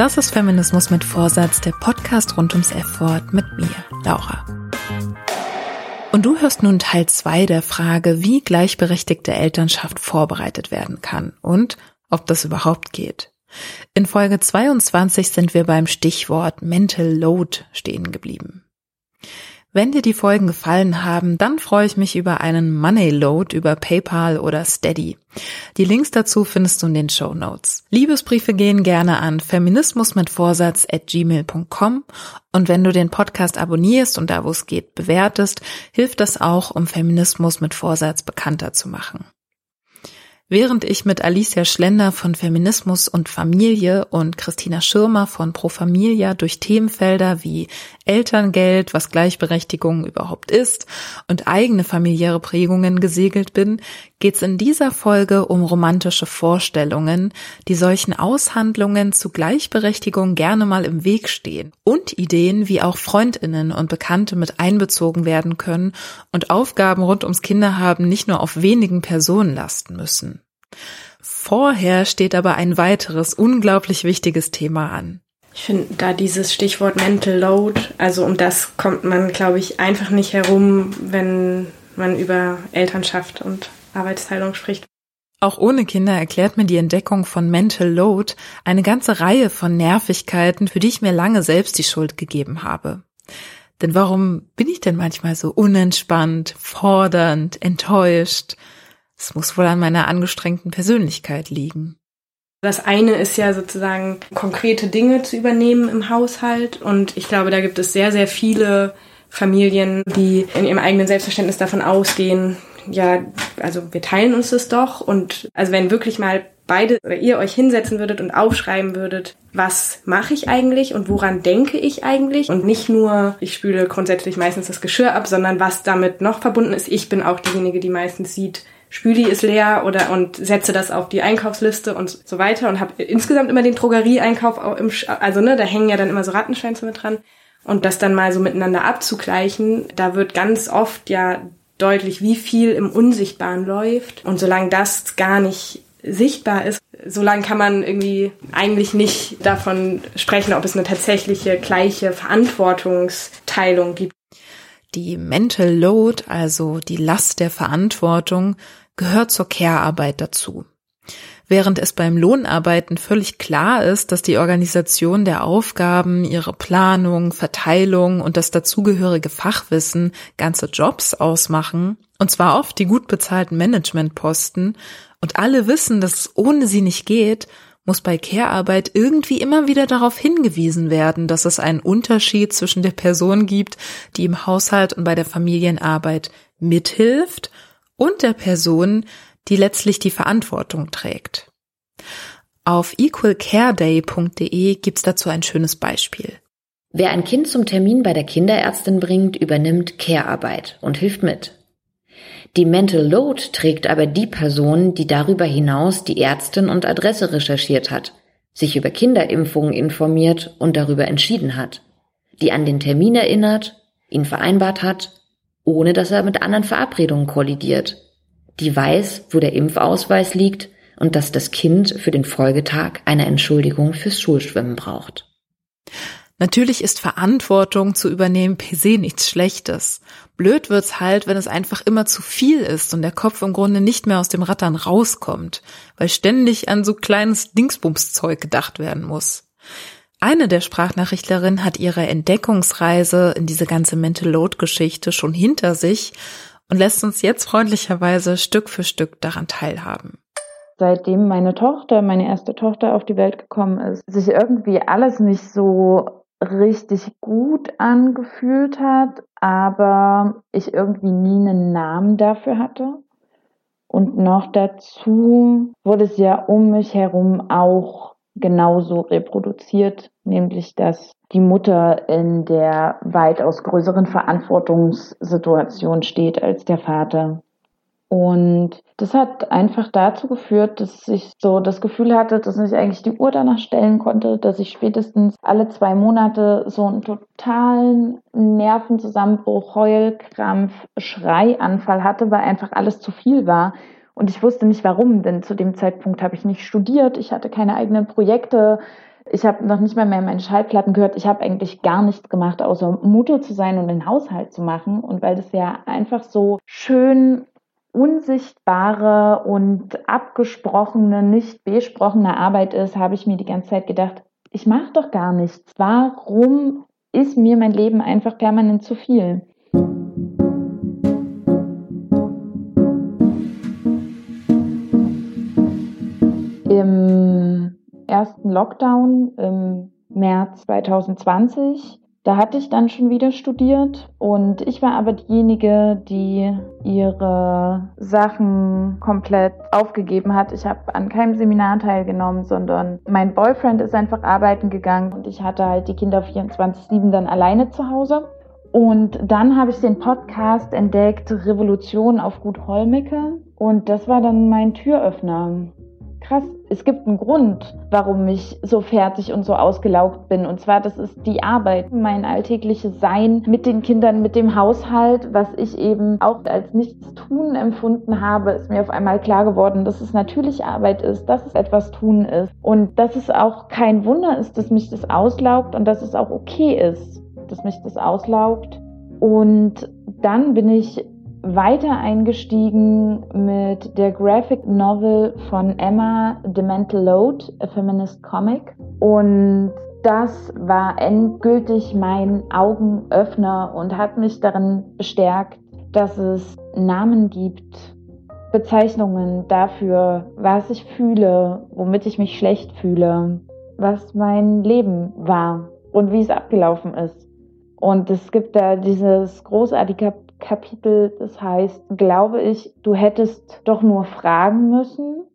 Das ist Feminismus mit Vorsatz, der Podcast rund ums F-Wort mit mir, Laura. Und du hörst nun Teil zwei der Frage, wie gleichberechtigte Elternschaft vorbereitet werden kann und ob das überhaupt geht. In Folge 22 sind wir beim Stichwort Mental Load stehen geblieben. Wenn dir die Folgen gefallen haben, dann freue ich mich über einen Money Load über PayPal oder Steady. Die Links dazu findest du in den Show Notes. Liebesbriefe gehen gerne an feminismus mit Vorsatz at gmail.com und wenn du den Podcast abonnierst und da wo es geht bewertest, hilft das auch, um Feminismus mit Vorsatz bekannter zu machen. Während ich mit Alicia Schlender von Feminismus und Familie und Christina Schirmer von Pro Familia durch Themenfelder wie Elterngeld, was Gleichberechtigung überhaupt ist und eigene familiäre Prägungen gesegelt bin, geht's in dieser Folge um romantische Vorstellungen, die solchen Aushandlungen zu Gleichberechtigung gerne mal im Weg stehen und Ideen, wie auch Freundinnen und Bekannte mit einbezogen werden können und Aufgaben rund ums Kinderhaben nicht nur auf wenigen Personen lasten müssen. Vorher steht aber ein weiteres unglaublich wichtiges Thema an. Ich finde da dieses Stichwort Mental Load, also um das kommt man, glaube ich, einfach nicht herum, wenn man über Elternschaft und Arbeitsteilung spricht. Auch ohne Kinder erklärt mir die Entdeckung von Mental Load eine ganze Reihe von Nervigkeiten, für die ich mir lange selbst die Schuld gegeben habe. Denn warum bin ich denn manchmal so unentspannt, fordernd, enttäuscht? Es muss wohl an meiner angestrengten Persönlichkeit liegen. Das eine ist ja sozusagen konkrete Dinge zu übernehmen im Haushalt und ich glaube, da gibt es sehr, sehr viele Familien, die in ihrem eigenen Selbstverständnis davon ausgehen, ja, also wir teilen uns das doch und also wenn wirklich mal beide oder ihr euch hinsetzen würdet und aufschreiben würdet, was mache ich eigentlich und woran denke ich eigentlich und nicht nur, ich spüle grundsätzlich meistens das Geschirr ab, sondern was damit noch verbunden ist. Ich bin auch diejenige, die meistens sieht, Spüli ist leer oder und setze das auf die Einkaufsliste und so weiter und habe insgesamt immer den Drogerieeinkauf auch im, also ne, da hängen ja dann immer so Rattenschwänze mit dran und das dann mal so miteinander abzugleichen, da wird ganz oft ja deutlich, wie viel im Unsichtbaren läuft und solange das gar nicht sichtbar ist, solange kann man irgendwie eigentlich nicht davon sprechen, ob es eine tatsächliche gleiche Verantwortungsteilung gibt. Die Mental Load, also die Last der Verantwortung, gehört zur Care-Arbeit dazu. Während es beim Lohnarbeiten völlig klar ist, dass die Organisation der Aufgaben, ihre Planung, Verteilung und das dazugehörige Fachwissen ganze Jobs ausmachen, und zwar oft die gut bezahlten Managementposten, und alle wissen, dass es ohne sie nicht geht, muss bei Care-Arbeit irgendwie immer wieder darauf hingewiesen werden, dass es einen Unterschied zwischen der Person gibt, die im Haushalt und bei der Familienarbeit mithilft und der Person, die letztlich die Verantwortung trägt. Auf equalcareday.de gibt's dazu ein schönes Beispiel. Wer ein Kind zum Termin bei der Kinderärztin bringt, übernimmt Care-Arbeit und hilft mit. Die Mental Load trägt aber die Person, die darüber hinaus die Ärztin und Adresse recherchiert hat, sich über Kinderimpfungen informiert und darüber entschieden hat, die an den Termin erinnert, ihn vereinbart hat ohne dass er mit anderen Verabredungen kollidiert. Die weiß, wo der Impfausweis liegt und dass das Kind für den Folgetag eine Entschuldigung fürs Schulschwimmen braucht. Natürlich ist Verantwortung zu übernehmen per se nichts Schlechtes. Blöd wird's halt, wenn es einfach immer zu viel ist und der Kopf im Grunde nicht mehr aus dem Rattern rauskommt, weil ständig an so kleines Dingsbumszeug gedacht werden muss. Eine der Sprachnachrichtlerinnen hat ihre Entdeckungsreise in diese ganze Mental Load Geschichte schon hinter sich und lässt uns jetzt freundlicherweise Stück für Stück daran teilhaben. Seitdem meine Tochter, meine erste Tochter auf die Welt gekommen ist, sich irgendwie alles nicht so richtig gut angefühlt hat, aber ich irgendwie nie einen Namen dafür hatte. Und noch dazu wurde es ja um mich herum auch genauso reproduziert, nämlich dass die Mutter in der weitaus größeren Verantwortungssituation steht als der Vater. Und das hat einfach dazu geführt, dass ich so das Gefühl hatte, dass ich eigentlich die Uhr danach stellen konnte, dass ich spätestens alle zwei Monate so einen totalen Nervenzusammenbruch, Heulkrampf, Schreianfall hatte, weil einfach alles zu viel war. Und ich wusste nicht warum, denn zu dem Zeitpunkt habe ich nicht studiert, ich hatte keine eigenen Projekte, ich habe noch nicht mal mehr meine Schallplatten gehört. Ich habe eigentlich gar nichts gemacht, außer Mutter zu sein und den Haushalt zu machen. Und weil das ja einfach so schön unsichtbare und abgesprochene, nicht besprochene Arbeit ist, habe ich mir die ganze Zeit gedacht, ich mache doch gar nichts. Warum ist mir mein Leben einfach permanent zu viel? Im ersten Lockdown im März 2020 da hatte ich dann schon wieder studiert und ich war aber diejenige, die ihre Sachen komplett aufgegeben hat. Ich habe an keinem Seminar teilgenommen, sondern mein Boyfriend ist einfach arbeiten gegangen und ich hatte halt die Kinder 24-7 dann alleine zu Hause. Und dann habe ich den Podcast entdeckt, Revolution auf Gut Holmecke. Und das war dann mein Türöffner krass, es gibt einen Grund, warum ich so fertig und so ausgelaugt bin. Und zwar, das ist die Arbeit, mein alltägliches Sein mit den Kindern, mit dem Haushalt, was ich eben auch als nichts tun empfunden habe, ist mir auf einmal klar geworden, dass es natürlich Arbeit ist, dass es etwas tun ist. Und dass es auch kein Wunder ist, dass mich das auslaugt und dass es auch okay ist, dass mich das auslaugt. Und dann bin ich weiter eingestiegen mit der Graphic Novel von Emma The Mental Load, a Feminist Comic. Und das war endgültig mein Augenöffner und hat mich darin bestärkt, dass es Namen gibt, Bezeichnungen dafür, was ich fühle, womit ich mich schlecht fühle, was mein Leben war und wie es abgelaufen ist. Und es gibt da dieses großartige Kapitel, das heißt, glaube ich, du hättest doch nur fragen müssen.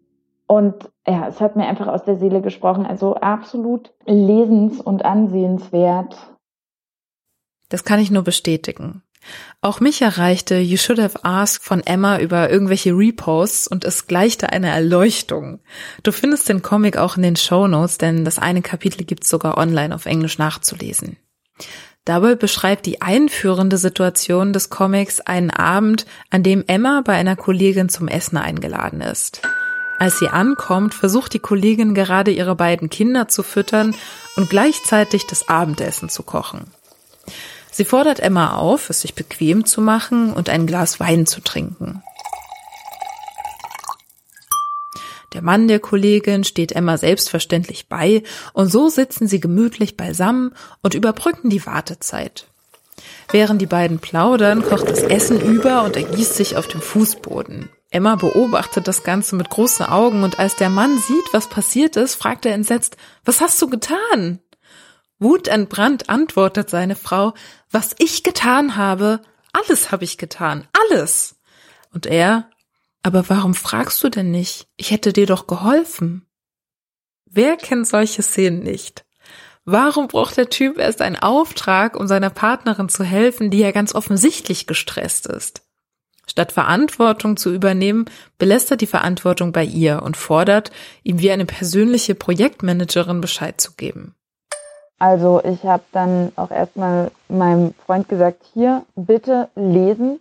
Und ja, es hat mir einfach aus der Seele gesprochen. Also absolut lesens- und ansehenswert. Das kann ich nur bestätigen. Auch mich erreichte You Should Have Asked von Emma über irgendwelche Reposts und es gleichte eine Erleuchtung. Du findest den Comic auch in den Show Notes, denn das eine Kapitel gibt's sogar online auf Englisch nachzulesen. Dabei beschreibt die einführende Situation des Comics einen Abend, an dem Emma bei einer Kollegin zum Essen eingeladen ist. Als sie ankommt, versucht die Kollegin gerade ihre beiden Kinder zu füttern und gleichzeitig das Abendessen zu kochen. Sie fordert Emma auf, es sich bequem zu machen und ein Glas Wein zu trinken. Der Mann der Kollegin steht Emma selbstverständlich bei und so sitzen sie gemütlich beisammen und überbrücken die Wartezeit. Während die beiden plaudern, kocht das Essen über und ergießt sich auf dem Fußboden. Emma beobachtet das Ganze mit großen Augen und als der Mann sieht, was passiert ist, fragt er entsetzt, was hast du getan? Wutentbrannt antwortet seine Frau, was ich getan habe, alles habe ich getan, alles. Und er, aber warum fragst du denn nicht? Ich hätte dir doch geholfen. Wer kennt solche Szenen nicht? Warum braucht der Typ erst einen Auftrag, um seiner Partnerin zu helfen, die ja ganz offensichtlich gestresst ist? Statt Verantwortung zu übernehmen, belässt er die Verantwortung bei ihr und fordert, ihm wie eine persönliche Projektmanagerin Bescheid zu geben. Also ich habe dann auch erstmal meinem Freund gesagt, hier bitte lesen,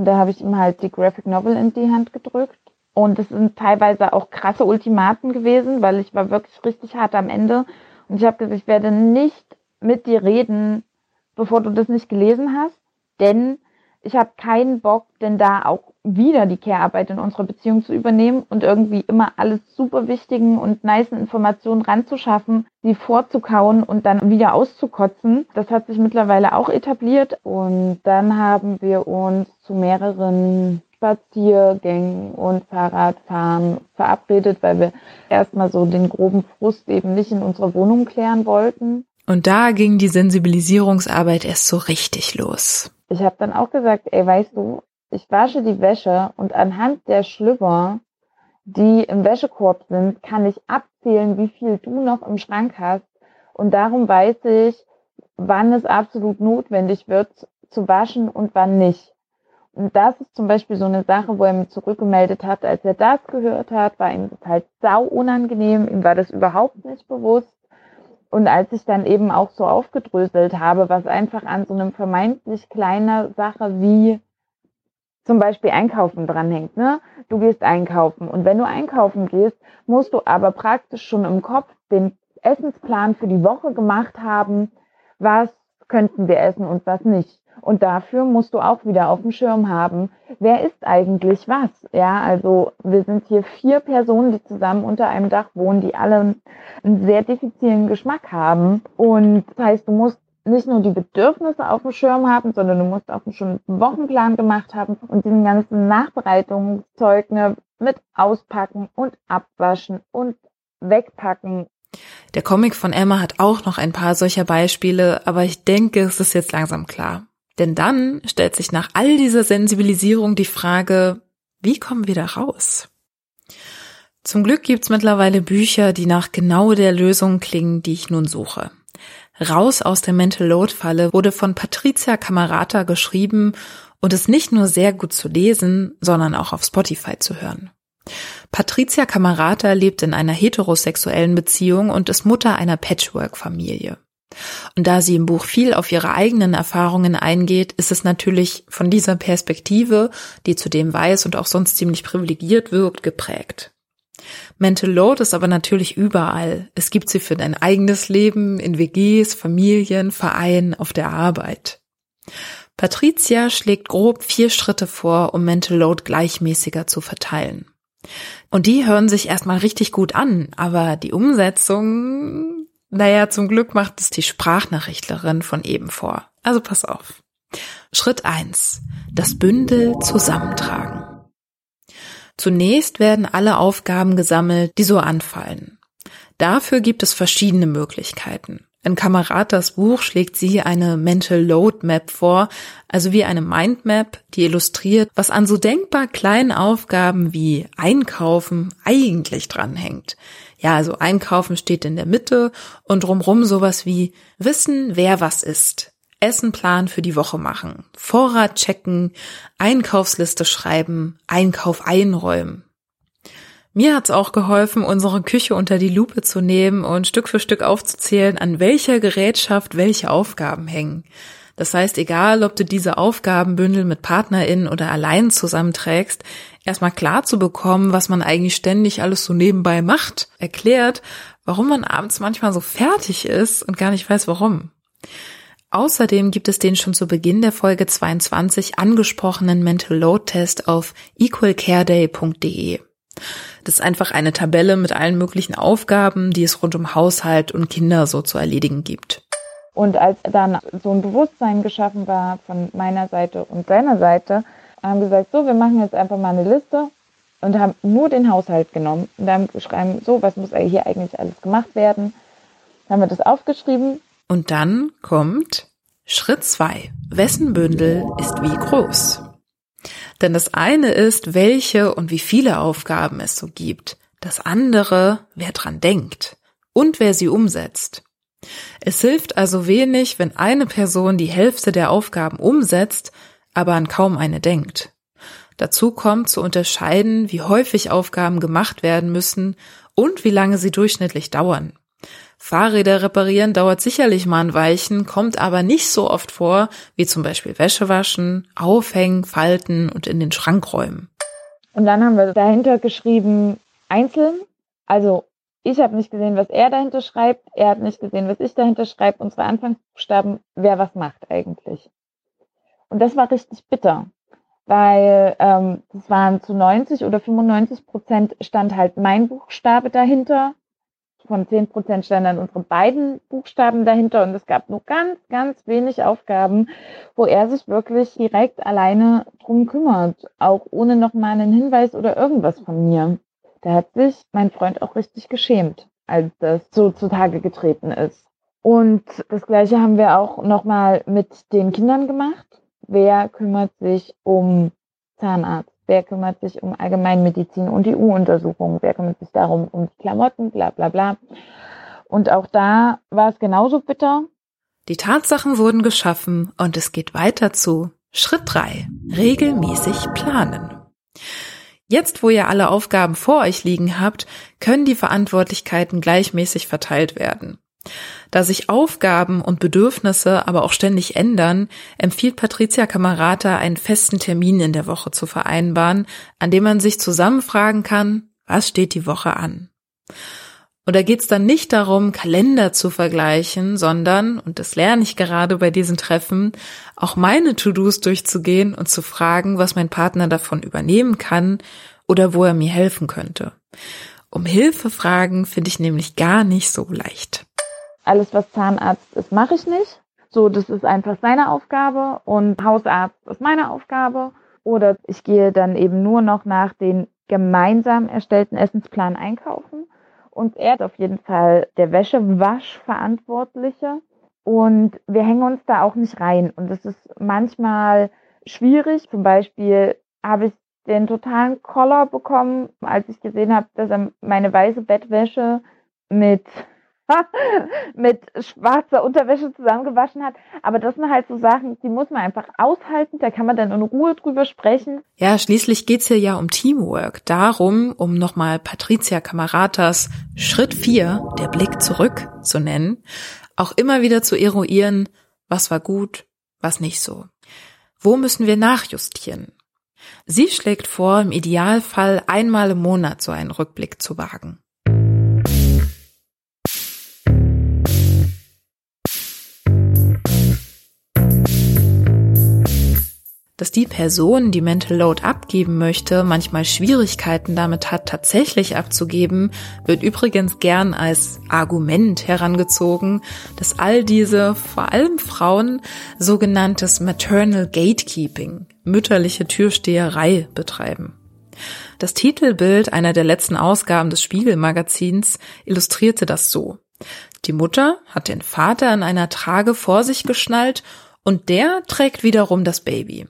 und da habe ich ihm halt die Graphic Novel in die Hand gedrückt. Und es sind teilweise auch krasse Ultimaten gewesen, weil ich war wirklich richtig hart am Ende. Und ich habe gesagt, ich werde nicht mit dir reden, bevor du das nicht gelesen hast. Denn ich habe keinen Bock, denn da auch wieder die Care-Arbeit in unserer Beziehung zu übernehmen und irgendwie immer alles super wichtigen und nice Informationen ranzuschaffen, sie vorzukauen und dann wieder auszukotzen. Das hat sich mittlerweile auch etabliert und dann haben wir uns zu mehreren Spaziergängen und Fahrradfahren verabredet, weil wir erstmal so den groben Frust eben nicht in unserer Wohnung klären wollten. Und da ging die Sensibilisierungsarbeit erst so richtig los. Ich habe dann auch gesagt, ey, weißt du, ich wasche die Wäsche und anhand der Schlüpper, die im Wäschekorb sind, kann ich abzählen, wie viel du noch im Schrank hast. Und darum weiß ich, wann es absolut notwendig wird zu waschen und wann nicht. Und das ist zum Beispiel so eine Sache, wo er mir zurückgemeldet hat, als er das gehört hat, war ihm das halt sau unangenehm, ihm war das überhaupt nicht bewusst. Und als ich dann eben auch so aufgedröselt habe, was einfach an so einem vermeintlich kleiner Sache wie zum Beispiel Einkaufen dranhängt, ne? Du gehst einkaufen und wenn du einkaufen gehst, musst du aber praktisch schon im Kopf den Essensplan für die Woche gemacht haben, was könnten wir essen und was nicht. Und dafür musst du auch wieder auf dem Schirm haben, wer ist eigentlich was? Ja, also wir sind hier vier Personen, die zusammen unter einem Dach wohnen, die alle einen sehr diffizilen Geschmack haben. Und das heißt, du musst nicht nur die Bedürfnisse auf dem Schirm haben, sondern du musst auch schon einen Wochenplan gemacht haben und diesen ganzen Nachbereitungszeug mit auspacken und abwaschen und wegpacken der Comic von Emma hat auch noch ein paar solcher Beispiele, aber ich denke, es ist jetzt langsam klar. Denn dann stellt sich nach all dieser Sensibilisierung die Frage, wie kommen wir da raus? Zum Glück gibt's mittlerweile Bücher, die nach genau der Lösung klingen, die ich nun suche. Raus aus der Mental Load Falle wurde von Patricia Camerata geschrieben und ist nicht nur sehr gut zu lesen, sondern auch auf Spotify zu hören. Patricia Camerata lebt in einer heterosexuellen Beziehung und ist Mutter einer Patchwork-Familie. Und da sie im Buch viel auf ihre eigenen Erfahrungen eingeht, ist es natürlich von dieser Perspektive, die zudem weiß und auch sonst ziemlich privilegiert wirkt, geprägt. Mental Load ist aber natürlich überall. Es gibt sie für dein eigenes Leben, in WGs, Familien, Vereinen, auf der Arbeit. Patricia schlägt grob vier Schritte vor, um Mental Load gleichmäßiger zu verteilen. Und die hören sich erstmal richtig gut an, aber die Umsetzung naja, zum Glück macht es die Sprachnachrichtlerin von eben vor. Also pass auf. Schritt eins: Das Bündel zusammentragen. Zunächst werden alle Aufgaben gesammelt, die so anfallen. Dafür gibt es verschiedene Möglichkeiten. In Kameradas Buch schlägt sie eine Mental Load Map vor, also wie eine Mindmap, die illustriert, was an so denkbar kleinen Aufgaben wie Einkaufen eigentlich dranhängt. Ja, also Einkaufen steht in der Mitte und drumrum sowas wie Wissen, wer was ist. Essenplan für die Woche machen, Vorrat checken, Einkaufsliste schreiben, Einkauf einräumen. Mir hat's auch geholfen, unsere Küche unter die Lupe zu nehmen und Stück für Stück aufzuzählen, an welcher Gerätschaft welche Aufgaben hängen. Das heißt, egal ob du diese Aufgabenbündel mit PartnerInnen oder allein zusammenträgst, erstmal klar zu bekommen, was man eigentlich ständig alles so nebenbei macht, erklärt, warum man abends manchmal so fertig ist und gar nicht weiß warum. Außerdem gibt es den schon zu Beginn der Folge 22 angesprochenen Mental Load Test auf equalcareday.de. Das ist einfach eine Tabelle mit allen möglichen Aufgaben, die es rund um Haushalt und Kinder so zu erledigen gibt. Und als dann so ein Bewusstsein geschaffen war von meiner Seite und seiner Seite, haben gesagt, so, wir machen jetzt einfach mal eine Liste und haben nur den Haushalt genommen und haben geschrieben, so, was muss hier eigentlich alles gemacht werden. Dann haben wir das aufgeschrieben. Und dann kommt Schritt zwei. Wessen Bündel ist wie groß? Denn das eine ist, welche und wie viele Aufgaben es so gibt. Das andere, wer dran denkt und wer sie umsetzt. Es hilft also wenig, wenn eine Person die Hälfte der Aufgaben umsetzt, aber an kaum eine denkt. Dazu kommt zu unterscheiden, wie häufig Aufgaben gemacht werden müssen und wie lange sie durchschnittlich dauern. Fahrräder reparieren dauert sicherlich mal ein Weichen, kommt aber nicht so oft vor, wie zum Beispiel Wäsche waschen, aufhängen, falten und in den Schrank räumen. Und dann haben wir dahinter geschrieben, einzeln, also ich habe nicht gesehen, was er dahinter schreibt, er hat nicht gesehen, was ich dahinter schreibe, unsere Anfangsbuchstaben, wer was macht eigentlich. Und das war richtig bitter, weil ähm, das waren zu 90 oder 95 Prozent stand halt mein Buchstabe dahinter. Von 10 Prozent standen dann unsere beiden Buchstaben dahinter und es gab nur ganz, ganz wenig Aufgaben, wo er sich wirklich direkt alleine drum kümmert, auch ohne nochmal einen Hinweis oder irgendwas von mir. Da hat sich mein Freund auch richtig geschämt, als das so zutage getreten ist. Und das Gleiche haben wir auch nochmal mit den Kindern gemacht. Wer kümmert sich um Zahnarzt? Wer kümmert sich um Allgemeinmedizin und die U-Untersuchung? Wer kümmert sich darum um die Klamotten? Bla bla bla. Und auch da war es genauso bitter. Die Tatsachen wurden geschaffen und es geht weiter zu Schritt drei: Regelmäßig planen. Jetzt, wo ihr alle Aufgaben vor euch liegen habt, können die Verantwortlichkeiten gleichmäßig verteilt werden. Da sich Aufgaben und Bedürfnisse aber auch ständig ändern, empfiehlt Patricia Camerata, einen festen Termin in der Woche zu vereinbaren, an dem man sich zusammen fragen kann, was steht die Woche an? Und da geht's dann nicht darum, Kalender zu vergleichen, sondern, und das lerne ich gerade bei diesen Treffen, auch meine To-Dos durchzugehen und zu fragen, was mein Partner davon übernehmen kann oder wo er mir helfen könnte. Um Hilfe fragen finde ich nämlich gar nicht so leicht. Alles, was Zahnarzt ist, mache ich nicht. So, das ist einfach seine Aufgabe und Hausarzt ist meine Aufgabe. Oder ich gehe dann eben nur noch nach den gemeinsam erstellten Essensplan einkaufen und er ist auf jeden Fall der Wäschewaschverantwortliche. Und wir hängen uns da auch nicht rein. Und das ist manchmal schwierig. Zum Beispiel habe ich den totalen Koller bekommen, als ich gesehen habe, dass er meine weiße Bettwäsche mit mit schwarzer Unterwäsche zusammengewaschen hat. Aber das sind halt so Sachen, die muss man einfach aushalten. Da kann man dann in Ruhe drüber sprechen. Ja, schließlich geht's hier ja um Teamwork. Darum, um nochmal Patricia Camaratas Schritt 4, der Blick zurück zu nennen, auch immer wieder zu eruieren, was war gut, was nicht so. Wo müssen wir nachjustieren? Sie schlägt vor, im Idealfall einmal im Monat so einen Rückblick zu wagen. Dass die Person, die Mental Load abgeben möchte, manchmal Schwierigkeiten damit hat, tatsächlich abzugeben, wird übrigens gern als Argument herangezogen, dass all diese, vor allem Frauen, sogenanntes Maternal Gatekeeping, mütterliche Türsteherei betreiben. Das Titelbild einer der letzten Ausgaben des Spiegelmagazins illustrierte das so. Die Mutter hat den Vater in einer Trage vor sich geschnallt und der trägt wiederum das Baby.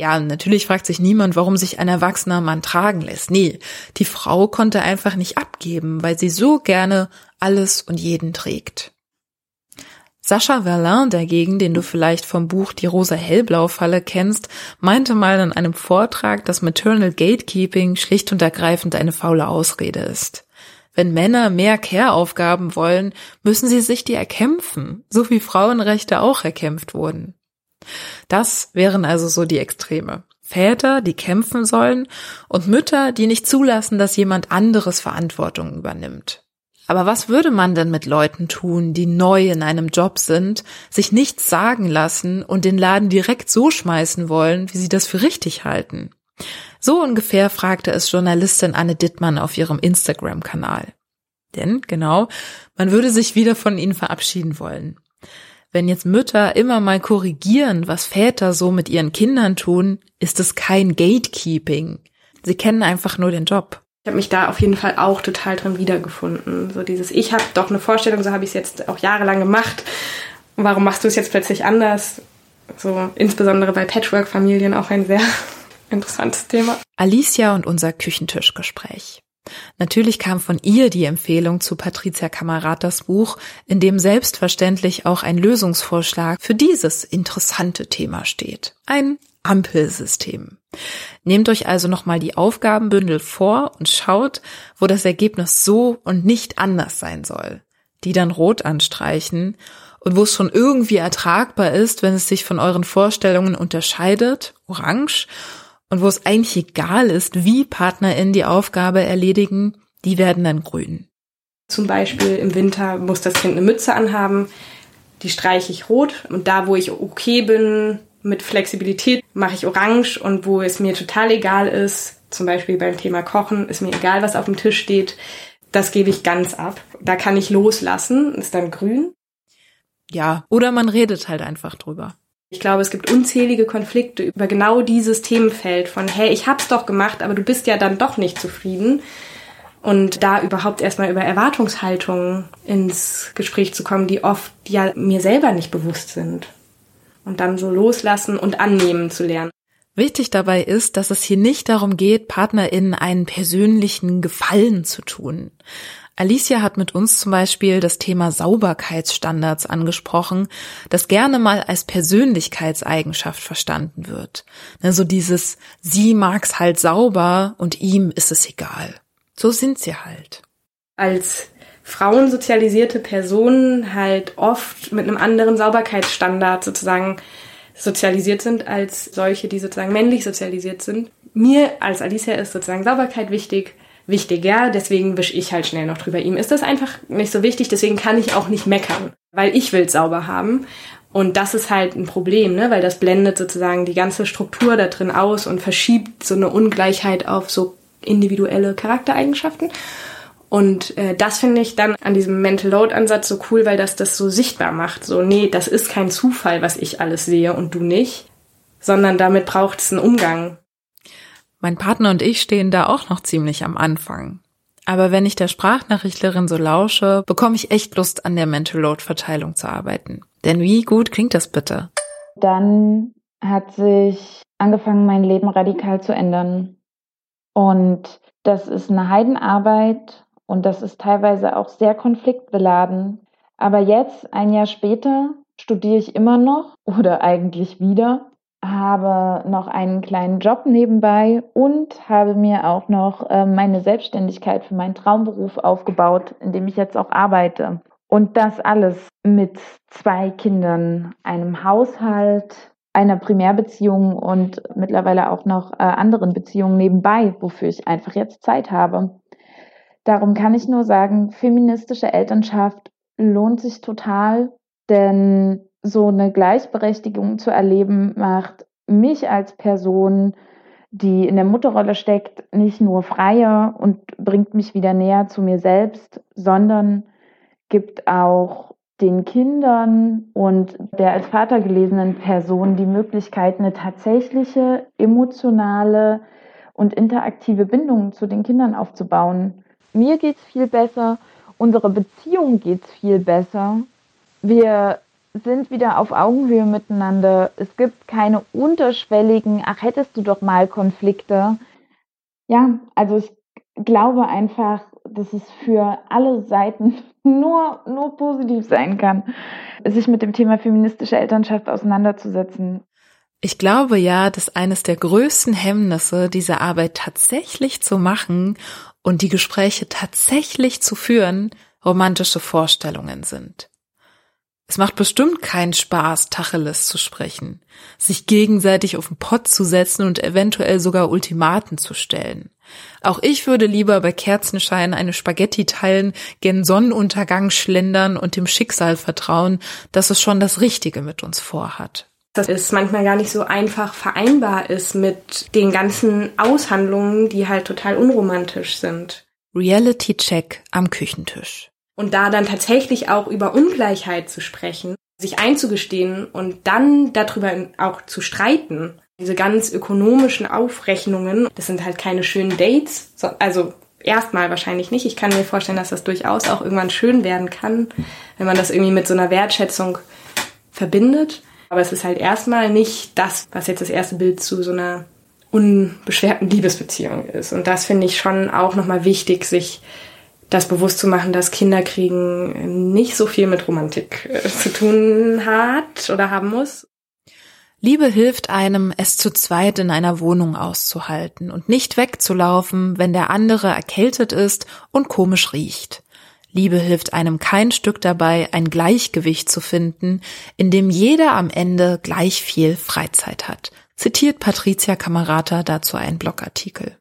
Ja, natürlich fragt sich niemand, warum sich ein erwachsener Mann tragen lässt. Nee, die Frau konnte einfach nicht abgeben, weil sie so gerne alles und jeden trägt. Sascha Verlin dagegen, den du vielleicht vom Buch Die rosa-hellblau-Falle kennst, meinte mal in einem Vortrag, dass Maternal Gatekeeping schlicht und ergreifend eine faule Ausrede ist. Wenn Männer mehr Care-Aufgaben wollen, müssen sie sich die erkämpfen, so wie Frauenrechte auch erkämpft wurden. Das wären also so die Extreme. Väter, die kämpfen sollen und Mütter, die nicht zulassen, dass jemand anderes Verantwortung übernimmt. Aber was würde man denn mit Leuten tun, die neu in einem Job sind, sich nichts sagen lassen und den Laden direkt so schmeißen wollen, wie sie das für richtig halten? So ungefähr fragte es Journalistin Anne Dittmann auf ihrem Instagram-Kanal. Denn, genau, man würde sich wieder von ihnen verabschieden wollen. Wenn jetzt Mütter immer mal korrigieren, was Väter so mit ihren Kindern tun, ist es kein Gatekeeping. Sie kennen einfach nur den Job. Ich habe mich da auf jeden Fall auch total drin wiedergefunden. So dieses, ich habe doch eine Vorstellung, so habe ich es jetzt auch jahrelang gemacht. Warum machst du es jetzt plötzlich anders? So insbesondere bei Patchwork-Familien auch ein sehr interessantes Thema. Alicia und unser Küchentischgespräch. Natürlich kam von ihr die Empfehlung zu Patricia Camaratas Buch, in dem selbstverständlich auch ein Lösungsvorschlag für dieses interessante Thema steht. Ein Ampelsystem. Nehmt euch also nochmal die Aufgabenbündel vor und schaut, wo das Ergebnis so und nicht anders sein soll. Die dann rot anstreichen und wo es schon irgendwie ertragbar ist, wenn es sich von euren Vorstellungen unterscheidet, orange und wo es eigentlich egal ist, wie PartnerInnen die Aufgabe erledigen, die werden dann grün. Zum Beispiel im Winter muss das Kind eine Mütze anhaben, die streiche ich rot und da, wo ich okay bin, mit Flexibilität mache ich orange und wo es mir total egal ist, zum Beispiel beim Thema Kochen, ist mir egal, was auf dem Tisch steht, das gebe ich ganz ab. Da kann ich loslassen, ist dann grün. Ja, oder man redet halt einfach drüber. Ich glaube, es gibt unzählige Konflikte über genau dieses Themenfeld von, hey, ich hab's doch gemacht, aber du bist ja dann doch nicht zufrieden. Und da überhaupt erstmal über Erwartungshaltungen ins Gespräch zu kommen, die oft ja mir selber nicht bewusst sind. Und dann so loslassen und annehmen zu lernen. Wichtig dabei ist, dass es hier nicht darum geht, PartnerInnen einen persönlichen Gefallen zu tun. Alicia hat mit uns zum Beispiel das Thema Sauberkeitsstandards angesprochen, das gerne mal als Persönlichkeitseigenschaft verstanden wird. Ne, so dieses, sie mag's halt sauber und ihm ist es egal. So sind sie halt. Als frauensozialisierte Personen halt oft mit einem anderen Sauberkeitsstandard sozusagen sozialisiert sind als solche, die sozusagen männlich sozialisiert sind. Mir als Alicia ist sozusagen Sauberkeit wichtig wichtiger, deswegen wische ich halt schnell noch drüber. Ihm ist das einfach nicht so wichtig, deswegen kann ich auch nicht meckern, weil ich will sauber haben. Und das ist halt ein Problem, ne? weil das blendet sozusagen die ganze Struktur da drin aus und verschiebt so eine Ungleichheit auf so individuelle Charaktereigenschaften. Und äh, das finde ich dann an diesem Mental Load Ansatz so cool, weil das das so sichtbar macht. So, nee, das ist kein Zufall, was ich alles sehe und du nicht, sondern damit braucht es einen Umgang. Mein Partner und ich stehen da auch noch ziemlich am Anfang. Aber wenn ich der Sprachnachrichtlerin so lausche, bekomme ich echt Lust, an der Mental Load Verteilung zu arbeiten. Denn wie gut klingt das bitte? Dann hat sich angefangen, mein Leben radikal zu ändern. Und das ist eine Heidenarbeit und das ist teilweise auch sehr konfliktbeladen. Aber jetzt, ein Jahr später, studiere ich immer noch oder eigentlich wieder habe noch einen kleinen Job nebenbei und habe mir auch noch äh, meine Selbstständigkeit für meinen Traumberuf aufgebaut, in dem ich jetzt auch arbeite. Und das alles mit zwei Kindern, einem Haushalt, einer Primärbeziehung und mittlerweile auch noch äh, anderen Beziehungen nebenbei, wofür ich einfach jetzt Zeit habe. Darum kann ich nur sagen, feministische Elternschaft lohnt sich total, denn so eine Gleichberechtigung zu erleben, macht mich als Person, die in der Mutterrolle steckt, nicht nur freier und bringt mich wieder näher zu mir selbst, sondern gibt auch den Kindern und der als Vater gelesenen Person die Möglichkeit, eine tatsächliche emotionale und interaktive Bindung zu den Kindern aufzubauen. Mir geht es viel besser, unsere Beziehung geht es viel besser. Wir sind wieder auf Augenhöhe miteinander. Es gibt keine unterschwelligen, ach hättest du doch mal Konflikte. Ja, also ich glaube einfach, dass es für alle Seiten nur, nur positiv sein kann, sich mit dem Thema feministische Elternschaft auseinanderzusetzen. Ich glaube ja, dass eines der größten Hemmnisse, diese Arbeit tatsächlich zu machen und die Gespräche tatsächlich zu führen, romantische Vorstellungen sind. Es macht bestimmt keinen Spaß, Tacheles zu sprechen, sich gegenseitig auf den Pott zu setzen und eventuell sogar Ultimaten zu stellen. Auch ich würde lieber bei Kerzenschein eine Spaghetti teilen, gen Sonnenuntergang schlendern und dem Schicksal vertrauen, dass es schon das Richtige mit uns vorhat. Dass es manchmal gar nicht so einfach vereinbar ist mit den ganzen Aushandlungen, die halt total unromantisch sind. Reality Check am Küchentisch. Und da dann tatsächlich auch über Ungleichheit zu sprechen, sich einzugestehen und dann darüber auch zu streiten. Diese ganz ökonomischen Aufrechnungen, das sind halt keine schönen Dates, also erstmal wahrscheinlich nicht. Ich kann mir vorstellen, dass das durchaus auch irgendwann schön werden kann, wenn man das irgendwie mit so einer Wertschätzung verbindet. Aber es ist halt erstmal nicht das, was jetzt das erste Bild zu so einer unbeschwerten Liebesbeziehung ist. Und das finde ich schon auch nochmal wichtig, sich das bewusst zu machen, dass Kinderkriegen nicht so viel mit Romantik äh, zu tun hat oder haben muss. Liebe hilft einem, es zu zweit in einer Wohnung auszuhalten und nicht wegzulaufen, wenn der andere erkältet ist und komisch riecht. Liebe hilft einem kein Stück dabei, ein Gleichgewicht zu finden, in dem jeder am Ende gleich viel Freizeit hat. Zitiert Patricia Camerata dazu einen Blogartikel.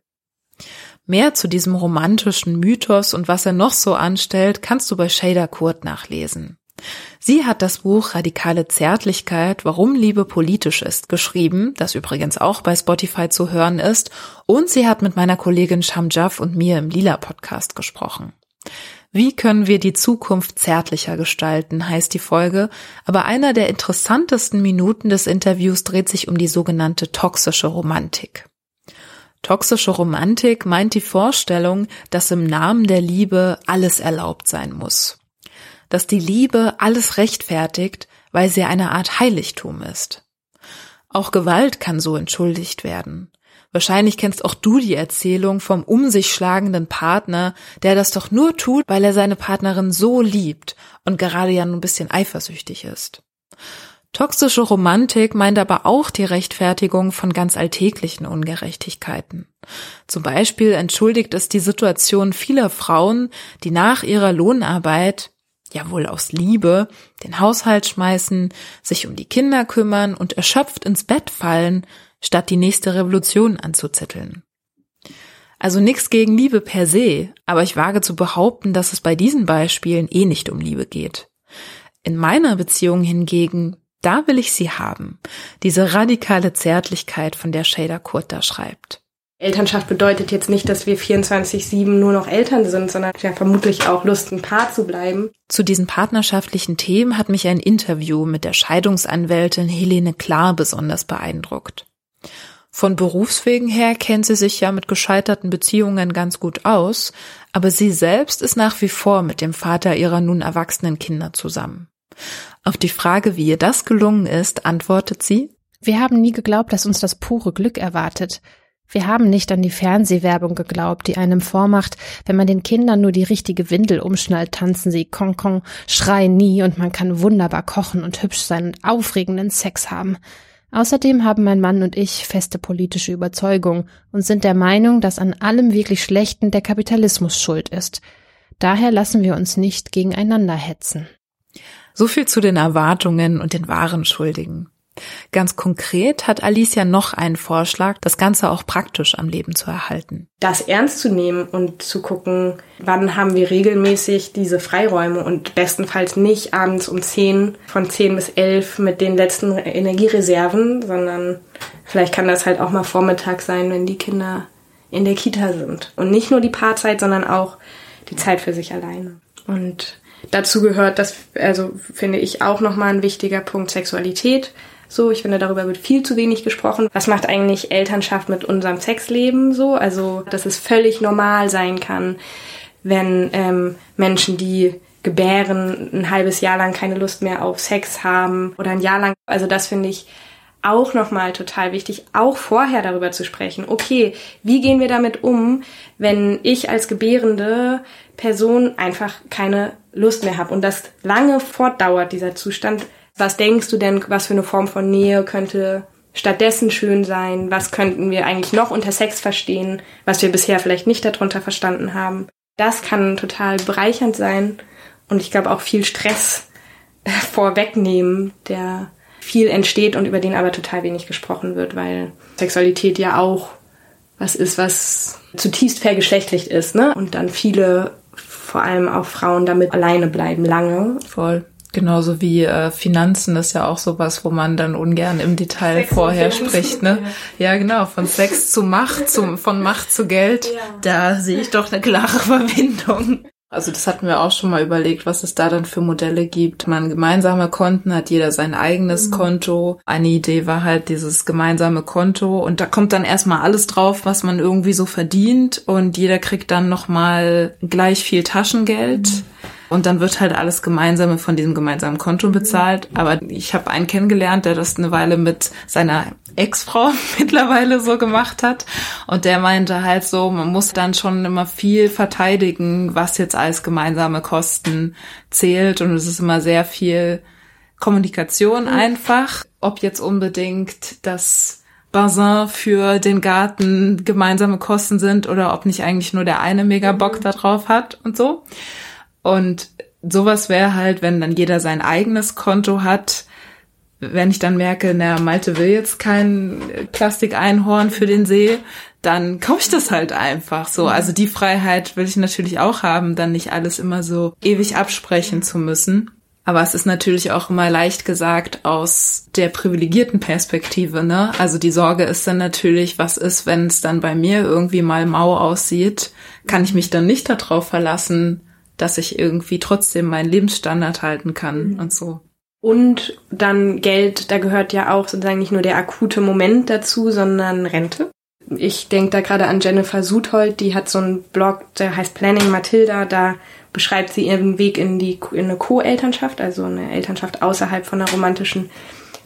Mehr zu diesem romantischen Mythos und was er noch so anstellt, kannst du bei Shader Kurt nachlesen. Sie hat das Buch Radikale Zärtlichkeit, warum Liebe politisch ist, geschrieben, das übrigens auch bei Spotify zu hören ist, und sie hat mit meiner Kollegin Shamjaf und mir im Lila Podcast gesprochen. Wie können wir die Zukunft zärtlicher gestalten, heißt die Folge, aber einer der interessantesten Minuten des Interviews dreht sich um die sogenannte toxische Romantik. Toxische Romantik meint die Vorstellung, dass im Namen der Liebe alles erlaubt sein muss. Dass die Liebe alles rechtfertigt, weil sie eine Art Heiligtum ist. Auch Gewalt kann so entschuldigt werden. Wahrscheinlich kennst auch du die Erzählung vom um sich schlagenden Partner, der das doch nur tut, weil er seine Partnerin so liebt und gerade ja nur ein bisschen eifersüchtig ist. Toxische Romantik meint aber auch die Rechtfertigung von ganz alltäglichen Ungerechtigkeiten. Zum Beispiel entschuldigt es die Situation vieler Frauen, die nach ihrer Lohnarbeit, ja wohl aus Liebe, den Haushalt schmeißen, sich um die Kinder kümmern und erschöpft ins Bett fallen, statt die nächste Revolution anzuzetteln. Also nichts gegen Liebe per se, aber ich wage zu behaupten, dass es bei diesen Beispielen eh nicht um Liebe geht. In meiner Beziehung hingegen, da will ich sie haben, diese radikale Zärtlichkeit, von der Shader Kurt da schreibt. Elternschaft bedeutet jetzt nicht, dass wir 24-7 nur noch Eltern sind, sondern ja vermutlich auch Lust, ein Paar zu bleiben. Zu diesen partnerschaftlichen Themen hat mich ein Interview mit der Scheidungsanwältin Helene Klar besonders beeindruckt. Von Berufswegen her kennt sie sich ja mit gescheiterten Beziehungen ganz gut aus, aber sie selbst ist nach wie vor mit dem Vater ihrer nun erwachsenen Kinder zusammen. Auf die Frage, wie ihr das gelungen ist, antwortet sie, wir haben nie geglaubt, dass uns das pure Glück erwartet. Wir haben nicht an die Fernsehwerbung geglaubt, die einem vormacht, wenn man den Kindern nur die richtige Windel umschnallt, tanzen sie Kong, schreien nie und man kann wunderbar kochen und hübsch sein und aufregenden Sex haben. Außerdem haben mein Mann und ich feste politische Überzeugung und sind der Meinung, dass an allem wirklich Schlechten der Kapitalismus schuld ist. Daher lassen wir uns nicht gegeneinander hetzen. So viel zu den Erwartungen und den wahren Schuldigen. Ganz konkret hat Alicia noch einen Vorschlag, das Ganze auch praktisch am Leben zu erhalten. Das ernst zu nehmen und zu gucken, wann haben wir regelmäßig diese Freiräume und bestenfalls nicht abends um 10 von 10 bis 11 mit den letzten Energiereserven, sondern vielleicht kann das halt auch mal Vormittag sein, wenn die Kinder in der Kita sind. Und nicht nur die Paarzeit, sondern auch die Zeit für sich alleine. Und dazu gehört, das also finde ich auch nochmal ein wichtiger Punkt Sexualität. So, ich finde, darüber wird viel zu wenig gesprochen. Was macht eigentlich Elternschaft mit unserem Sexleben so? Also, dass es völlig normal sein kann, wenn ähm, Menschen, die gebären, ein halbes Jahr lang keine Lust mehr auf Sex haben oder ein Jahr lang. Also das finde ich auch nochmal total wichtig, auch vorher darüber zu sprechen. Okay, wie gehen wir damit um, wenn ich als gebärende Person einfach keine Lust mehr habe und das lange fortdauert, dieser Zustand, was denkst du denn, was für eine Form von Nähe könnte stattdessen schön sein? Was könnten wir eigentlich noch unter Sex verstehen, was wir bisher vielleicht nicht darunter verstanden haben? Das kann total bereichernd sein und ich glaube auch viel Stress äh, vorwegnehmen, der viel entsteht und über den aber total wenig gesprochen wird, weil Sexualität ja auch was ist, was zutiefst vergeschlechtlicht ist, ne? Und dann viele, vor allem auch Frauen, damit alleine bleiben lange. Voll. Genauso wie äh, Finanzen ist ja auch sowas, wo man dann ungern im Detail Sex vorher spricht, ne? Ja. ja, genau, von Sex zu Macht, zum, von Macht zu Geld. Ja. Da sehe ich doch eine klare Verbindung. Also das hatten wir auch schon mal überlegt, was es da dann für Modelle gibt. Man gemeinsame Konten hat jeder sein eigenes mhm. Konto. Eine Idee war halt dieses gemeinsame Konto und da kommt dann erstmal alles drauf, was man irgendwie so verdient und jeder kriegt dann nochmal gleich viel Taschengeld. Mhm und dann wird halt alles Gemeinsame von diesem gemeinsamen Konto bezahlt. Aber ich habe einen kennengelernt, der das eine Weile mit seiner Ex-Frau mittlerweile so gemacht hat. Und der meinte halt so, man muss dann schon immer viel verteidigen, was jetzt als gemeinsame Kosten zählt. Und es ist immer sehr viel Kommunikation mhm. einfach. Ob jetzt unbedingt das Basin für den Garten gemeinsame Kosten sind oder ob nicht eigentlich nur der eine mega Bock mhm. da drauf hat und so. Und sowas wäre halt, wenn dann jeder sein eigenes Konto hat, wenn ich dann merke, na, Malte will jetzt kein Plastikeinhorn für den See, dann kaufe ich das halt einfach so. Also die Freiheit will ich natürlich auch haben, dann nicht alles immer so ewig absprechen zu müssen. Aber es ist natürlich auch immer leicht gesagt aus der privilegierten Perspektive, ne? Also die Sorge ist dann natürlich, was ist, wenn es dann bei mir irgendwie mal mau aussieht? Kann ich mich dann nicht darauf verlassen, dass ich irgendwie trotzdem meinen Lebensstandard halten kann mhm. und so. Und dann Geld, da gehört ja auch sozusagen nicht nur der akute Moment dazu, sondern Rente. Ich denke da gerade an Jennifer Suthold, die hat so einen Blog, der heißt Planning Matilda, da beschreibt sie ihren Weg in die in eine Co-Elternschaft, also eine Elternschaft außerhalb von einer romantischen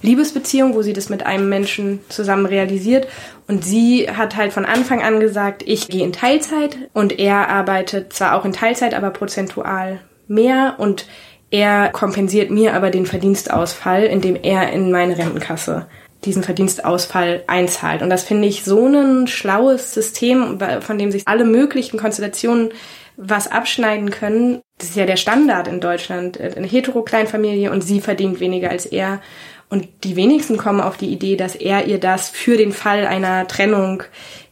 Liebesbeziehung, wo sie das mit einem Menschen zusammen realisiert. Und sie hat halt von Anfang an gesagt, ich gehe in Teilzeit und er arbeitet zwar auch in Teilzeit, aber prozentual mehr und er kompensiert mir aber den Verdienstausfall, indem er in meine Rentenkasse diesen Verdienstausfall einzahlt. Und das finde ich so ein schlaues System, von dem sich alle möglichen Konstellationen was abschneiden können. Das ist ja der Standard in Deutschland. Eine hetero-Kleinfamilie und sie verdient weniger als er. Und die wenigsten kommen auf die Idee, dass er ihr das für den Fall einer Trennung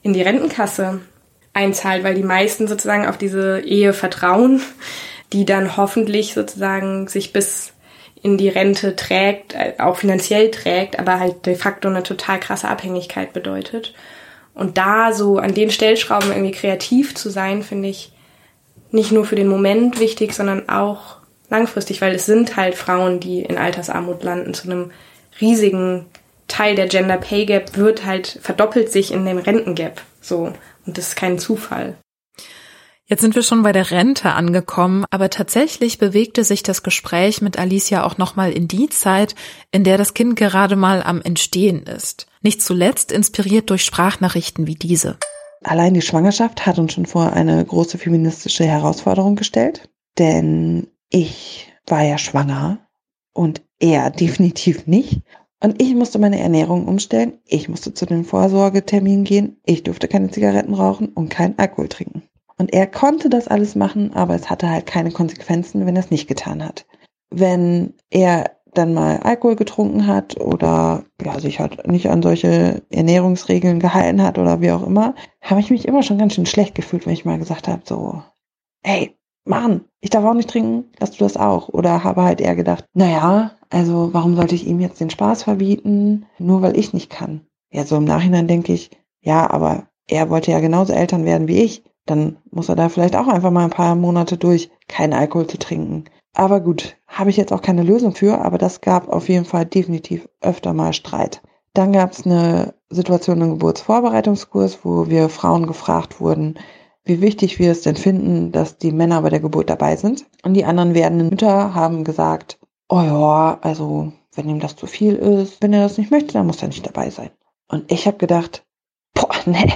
in die Rentenkasse einzahlt, weil die meisten sozusagen auf diese Ehe vertrauen die dann hoffentlich sozusagen sich bis in die Rente trägt, äh, auch finanziell trägt, aber halt de facto eine total krasse Abhängigkeit bedeutet. Und da so an den Stellschrauben irgendwie kreativ zu sein, finde ich nicht nur für den Moment wichtig, sondern auch langfristig, weil es sind halt Frauen, die in Altersarmut landen. Zu einem riesigen Teil der Gender Pay Gap wird halt verdoppelt sich in dem Rentengap. So. Und das ist kein Zufall. Jetzt sind wir schon bei der Rente angekommen, aber tatsächlich bewegte sich das Gespräch mit Alicia auch nochmal in die Zeit, in der das Kind gerade mal am Entstehen ist. Nicht zuletzt inspiriert durch Sprachnachrichten wie diese. Allein die Schwangerschaft hat uns schon vor eine große feministische Herausforderung gestellt, denn ich war ja schwanger und er definitiv nicht. Und ich musste meine Ernährung umstellen. Ich musste zu den Vorsorgeterminen gehen. Ich durfte keine Zigaretten rauchen und keinen Alkohol trinken. Und er konnte das alles machen, aber es hatte halt keine Konsequenzen, wenn er es nicht getan hat. Wenn er dann mal Alkohol getrunken hat oder ja, sich halt nicht an solche Ernährungsregeln gehalten hat oder wie auch immer, habe ich mich immer schon ganz schön schlecht gefühlt, wenn ich mal gesagt habe, so, hey, Mann, ich darf auch nicht trinken, dass du das auch. Oder habe halt eher gedacht, naja, also warum sollte ich ihm jetzt den Spaß verbieten, nur weil ich nicht kann? Ja, so im Nachhinein denke ich, ja, aber er wollte ja genauso Eltern werden wie ich dann muss er da vielleicht auch einfach mal ein paar Monate durch, keinen Alkohol zu trinken. Aber gut, habe ich jetzt auch keine Lösung für, aber das gab auf jeden Fall definitiv öfter mal Streit. Dann gab es eine Situation im Geburtsvorbereitungskurs, wo wir Frauen gefragt wurden, wie wichtig wir es denn finden, dass die Männer bei der Geburt dabei sind. Und die anderen werdenden Mütter haben gesagt, oh ja, also wenn ihm das zu viel ist, wenn er das nicht möchte, dann muss er nicht dabei sein. Und ich habe gedacht, boah, nee,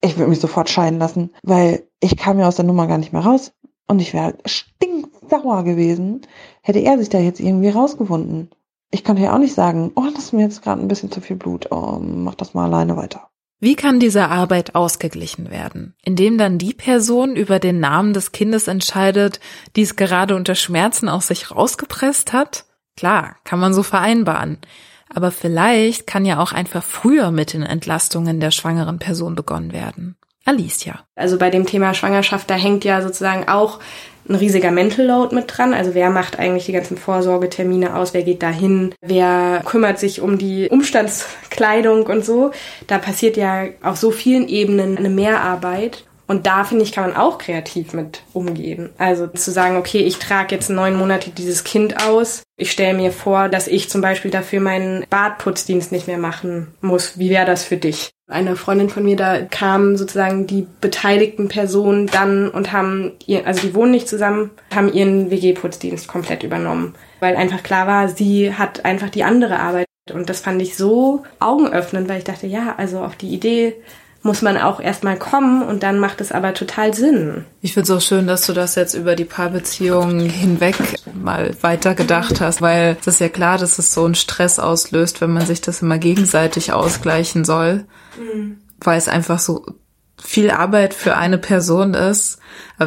ich würde mich sofort scheiden lassen, weil ich kam ja aus der Nummer gar nicht mehr raus und ich wäre stinksauer gewesen, hätte er sich da jetzt irgendwie rausgewunden. Ich konnte ja auch nicht sagen, oh, das ist mir jetzt gerade ein bisschen zu viel Blut, oh, mach das mal alleine weiter. Wie kann diese Arbeit ausgeglichen werden? Indem dann die Person über den Namen des Kindes entscheidet, die es gerade unter Schmerzen aus sich rausgepresst hat? Klar, kann man so vereinbaren. Aber vielleicht kann ja auch einfach früher mit den Entlastungen der schwangeren Person begonnen werden. Alicia. Also bei dem Thema Schwangerschaft, da hängt ja sozusagen auch ein riesiger Mental Load mit dran. Also wer macht eigentlich die ganzen Vorsorgetermine aus? Wer geht da hin? Wer kümmert sich um die Umstandskleidung und so? Da passiert ja auf so vielen Ebenen eine Mehrarbeit. Und da finde ich, kann man auch kreativ mit umgehen. Also zu sagen, okay, ich trage jetzt neun Monate dieses Kind aus. Ich stelle mir vor, dass ich zum Beispiel dafür meinen Badputzdienst nicht mehr machen muss. Wie wäre das für dich? Eine Freundin von mir, da kamen sozusagen die beteiligten Personen dann und haben ihr, also die wohnen nicht zusammen, haben ihren WG-Putzdienst komplett übernommen. Weil einfach klar war, sie hat einfach die andere Arbeit. Und das fand ich so augenöffnend, weil ich dachte, ja, also auf die Idee muss man auch erstmal kommen und dann macht es aber total Sinn. Ich finde es auch schön, dass du das jetzt über die Paarbeziehungen hinweg mal weitergedacht hast, weil es ist ja klar, dass es so einen Stress auslöst, wenn man sich das immer gegenseitig ausgleichen soll, mhm. weil es einfach so viel Arbeit für eine Person ist.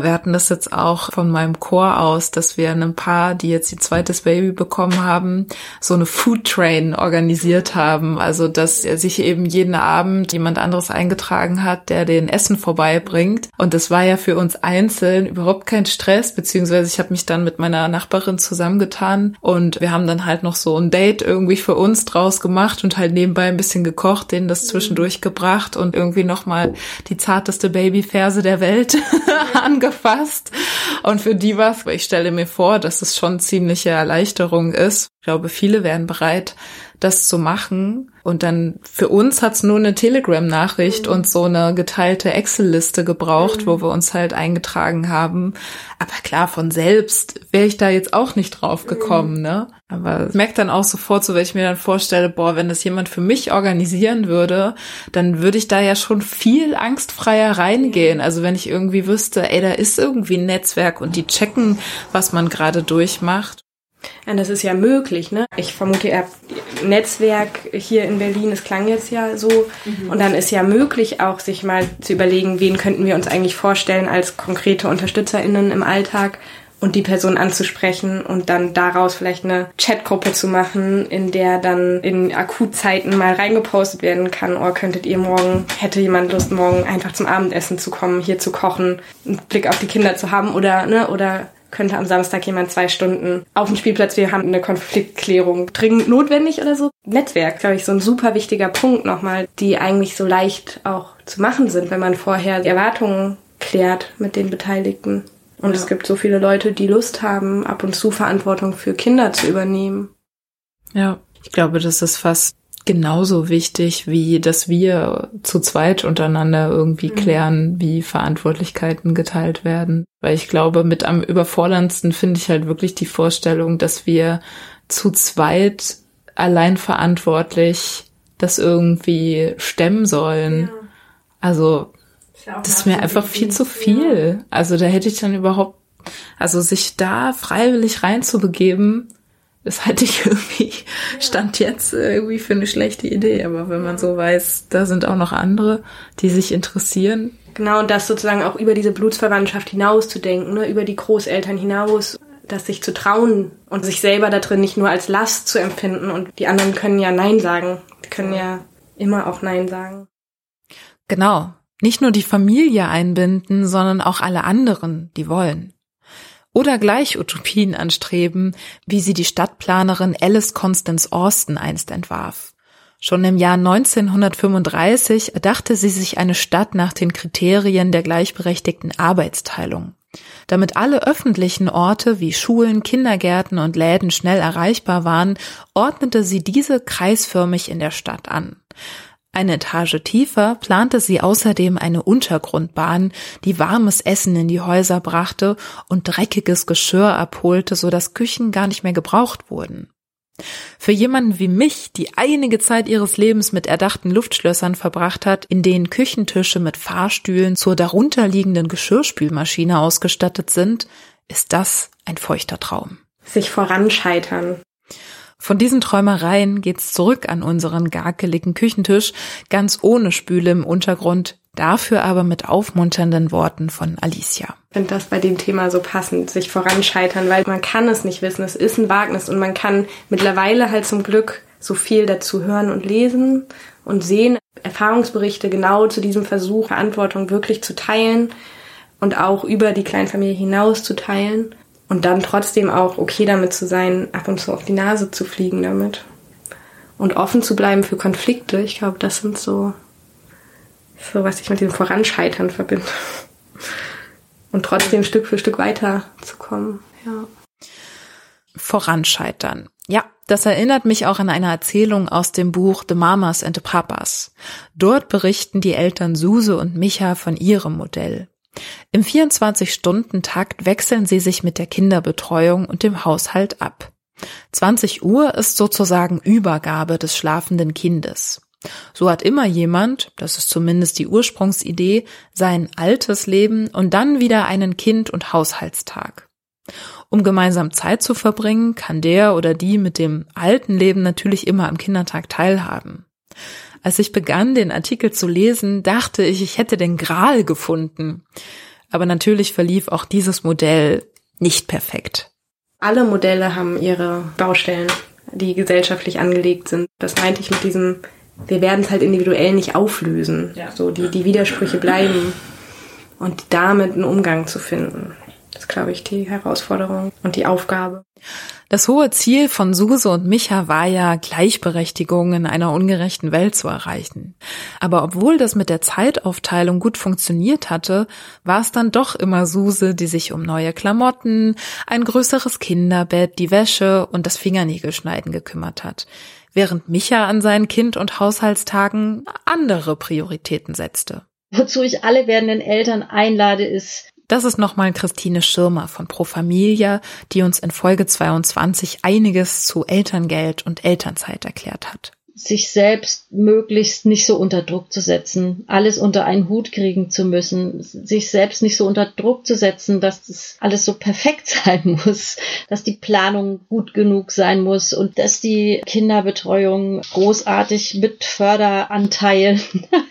Wir hatten das jetzt auch von meinem Chor aus, dass wir einem Paar, die jetzt ihr zweites Baby bekommen haben, so eine Food Train organisiert haben. Also, dass sich eben jeden Abend jemand anderes eingetragen hat, der den Essen vorbeibringt. Und das war ja für uns einzeln überhaupt kein Stress, beziehungsweise ich habe mich dann mit meiner Nachbarin zusammengetan und wir haben dann halt noch so ein Date irgendwie für uns draus gemacht und halt nebenbei ein bisschen gekocht, denen das zwischendurch gebracht und irgendwie nochmal die zarteste Babyferse der Welt angefasst. Und für die was, ich stelle mir vor, dass es schon ziemliche Erleichterung ist. Ich glaube, viele wären bereit, das zu machen. Und dann für uns hat's nur eine Telegram-Nachricht mhm. und so eine geteilte Excel-Liste gebraucht, mhm. wo wir uns halt eingetragen haben. Aber klar, von selbst wäre ich da jetzt auch nicht drauf gekommen, mhm. ne? Aber ich merke dann auch sofort, so wenn ich mir dann vorstelle, boah, wenn das jemand für mich organisieren würde, dann würde ich da ja schon viel angstfreier reingehen. Also wenn ich irgendwie wüsste, ey, da ist irgendwie ein Netzwerk und die checken, was man gerade durchmacht. Ja, das ist ja möglich, ne? Ich vermute, ihr habt Netzwerk hier in Berlin, es klang jetzt ja so. Mhm. Und dann ist ja möglich auch, sich mal zu überlegen, wen könnten wir uns eigentlich vorstellen als konkrete UnterstützerInnen im Alltag und die Person anzusprechen und dann daraus vielleicht eine Chatgruppe zu machen, in der dann in Akutzeiten mal reingepostet werden kann, oh, könntet ihr morgen, hätte jemand Lust, morgen einfach zum Abendessen zu kommen, hier zu kochen, einen Blick auf die Kinder zu haben oder, ne, oder könnte am Samstag jemand zwei Stunden auf dem Spielplatz, wir haben eine Konfliktklärung dringend notwendig oder so. Netzwerk, glaube ich, so ein super wichtiger Punkt nochmal, die eigentlich so leicht auch zu machen sind, wenn man vorher die Erwartungen klärt mit den Beteiligten. Und ja. es gibt so viele Leute, die Lust haben, ab und zu Verantwortung für Kinder zu übernehmen. Ja, ich glaube, das ist fast genauso wichtig, wie dass wir zu zweit untereinander irgendwie mhm. klären, wie Verantwortlichkeiten geteilt werden. Weil ich glaube, mit am überforderndsten finde ich halt wirklich die Vorstellung, dass wir zu zweit allein verantwortlich das irgendwie stemmen sollen. Ja. Also das ist mir einfach viel zu viel. Also da hätte ich dann überhaupt, also sich da freiwillig reinzubegeben, das halte ich irgendwie, stand jetzt irgendwie für eine schlechte Idee. Aber wenn man so weiß, da sind auch noch andere, die sich interessieren. Genau, und das sozusagen auch über diese Blutsverwandtschaft hinaus zu denken, ne, über die Großeltern hinaus, das sich zu trauen und sich selber da drin nicht nur als Last zu empfinden. Und die anderen können ja Nein sagen. Die können ja immer auch Nein sagen. Genau nicht nur die Familie einbinden, sondern auch alle anderen, die wollen. Oder gleich Utopien anstreben, wie sie die Stadtplanerin Alice Constance Austin einst entwarf. Schon im Jahr 1935 erdachte sie sich eine Stadt nach den Kriterien der gleichberechtigten Arbeitsteilung. Damit alle öffentlichen Orte wie Schulen, Kindergärten und Läden schnell erreichbar waren, ordnete sie diese kreisförmig in der Stadt an. Eine Etage tiefer plante sie außerdem eine Untergrundbahn, die warmes Essen in die Häuser brachte und dreckiges Geschirr abholte, so dass Küchen gar nicht mehr gebraucht wurden. Für jemanden wie mich, die einige Zeit ihres Lebens mit erdachten Luftschlössern verbracht hat, in denen Küchentische mit Fahrstühlen zur darunterliegenden Geschirrspülmaschine ausgestattet sind, ist das ein feuchter Traum. Sich voranscheitern. Von diesen Träumereien geht's zurück an unseren garkeligen Küchentisch, ganz ohne Spüle im Untergrund, dafür aber mit aufmunternden Worten von Alicia. Ich finde das bei dem Thema so passend, sich voranscheitern, weil man kann es nicht wissen. Es ist ein Wagnis und man kann mittlerweile halt zum Glück so viel dazu hören und lesen und sehen, Erfahrungsberichte genau zu diesem Versuch, Verantwortung wirklich zu teilen und auch über die Kleinfamilie hinaus zu teilen. Und dann trotzdem auch okay damit zu sein, ab und zu auf die Nase zu fliegen damit. Und offen zu bleiben für Konflikte. Ich glaube, das sind so, so was ich mit dem Voranscheitern verbinde. Und trotzdem Stück für Stück weiterzukommen. Ja. Voranscheitern. Ja, das erinnert mich auch an eine Erzählung aus dem Buch The Mamas and the Papas. Dort berichten die Eltern Suse und Micha von ihrem Modell. Im 24-Stunden-Takt wechseln sie sich mit der Kinderbetreuung und dem Haushalt ab. 20 Uhr ist sozusagen Übergabe des schlafenden Kindes. So hat immer jemand, das ist zumindest die Ursprungsidee, sein altes Leben und dann wieder einen Kind- und Haushaltstag. Um gemeinsam Zeit zu verbringen, kann der oder die mit dem alten Leben natürlich immer am Kindertag teilhaben. Als ich begann, den Artikel zu lesen, dachte ich, ich hätte den Gral gefunden. Aber natürlich verlief auch dieses Modell nicht perfekt. Alle Modelle haben ihre Baustellen, die gesellschaftlich angelegt sind. Das meinte ich mit diesem, wir werden es halt individuell nicht auflösen. Ja. So, die, die Widersprüche bleiben. Und damit einen Umgang zu finden. Das ist, glaube ich, die Herausforderung und die Aufgabe. Das hohe Ziel von Suse und Micha war ja, Gleichberechtigung in einer ungerechten Welt zu erreichen. Aber obwohl das mit der Zeitaufteilung gut funktioniert hatte, war es dann doch immer Suse, die sich um neue Klamotten, ein größeres Kinderbett, die Wäsche und das Fingernägelschneiden gekümmert hat während Micha an seinen Kind- und Haushaltstagen andere Prioritäten setzte. Wozu ich alle werdenden Eltern einlade, ist, das ist nochmal Christine Schirmer von Pro Familia, die uns in Folge 22 einiges zu Elterngeld und Elternzeit erklärt hat. Sich selbst möglichst nicht so unter Druck zu setzen, alles unter einen Hut kriegen zu müssen, sich selbst nicht so unter Druck zu setzen, dass das alles so perfekt sein muss, dass die Planung gut genug sein muss und dass die Kinderbetreuung großartig mit Förderanteilen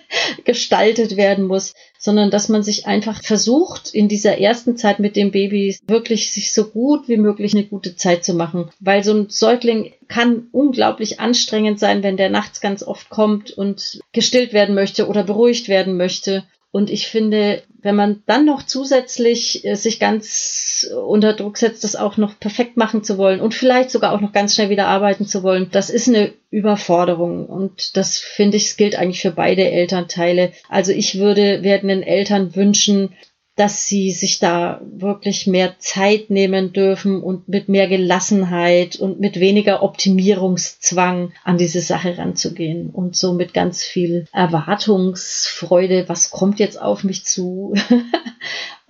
gestaltet werden muss, sondern dass man sich einfach versucht, in dieser ersten Zeit mit dem Baby wirklich sich so gut wie möglich eine gute Zeit zu machen. Weil so ein Säugling kann unglaublich anstrengend sein, wenn der nachts ganz oft kommt und gestillt werden möchte oder beruhigt werden möchte. Und ich finde, wenn man dann noch zusätzlich äh, sich ganz unter Druck setzt, das auch noch perfekt machen zu wollen und vielleicht sogar auch noch ganz schnell wieder arbeiten zu wollen, das ist eine Überforderung. Und das finde ich, gilt eigentlich für beide Elternteile. Also ich würde werdenden Eltern wünschen, dass sie sich da wirklich mehr Zeit nehmen dürfen und mit mehr Gelassenheit und mit weniger Optimierungszwang an diese Sache ranzugehen und so mit ganz viel Erwartungsfreude, was kommt jetzt auf mich zu.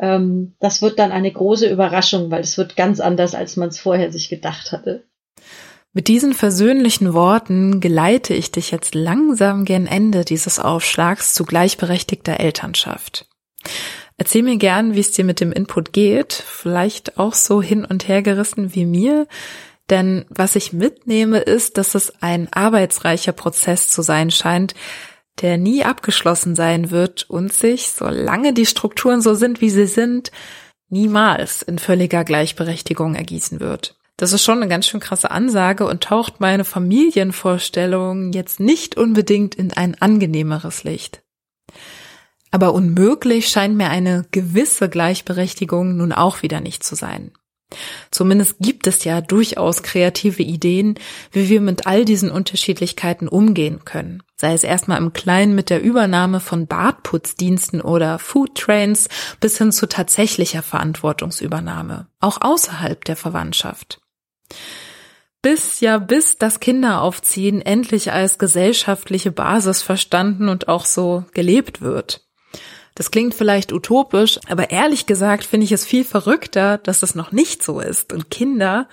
Ähm, das wird dann eine große Überraschung, weil es wird ganz anders, als man es vorher sich gedacht hatte. Mit diesen versöhnlichen Worten geleite ich dich jetzt langsam gen Ende dieses Aufschlags zu gleichberechtigter Elternschaft. Erzähl mir gern, wie es dir mit dem Input geht, vielleicht auch so hin und her gerissen wie mir. Denn was ich mitnehme, ist, dass es ein arbeitsreicher Prozess zu sein scheint, der nie abgeschlossen sein wird und sich, solange die Strukturen so sind, wie sie sind, niemals in völliger Gleichberechtigung ergießen wird. Das ist schon eine ganz schön krasse Ansage und taucht meine Familienvorstellung jetzt nicht unbedingt in ein angenehmeres Licht. Aber unmöglich scheint mir eine gewisse Gleichberechtigung nun auch wieder nicht zu sein. Zumindest gibt es ja durchaus kreative Ideen, wie wir mit all diesen Unterschiedlichkeiten umgehen können. Sei es erstmal im Kleinen mit der Übernahme von Badputzdiensten oder Foodtrains bis hin zu tatsächlicher Verantwortungsübernahme, auch außerhalb der Verwandtschaft. Bis ja bis das Kinderaufziehen endlich als gesellschaftliche Basis verstanden und auch so gelebt wird. Das klingt vielleicht utopisch, aber ehrlich gesagt finde ich es viel verrückter, dass das noch nicht so ist und Kinder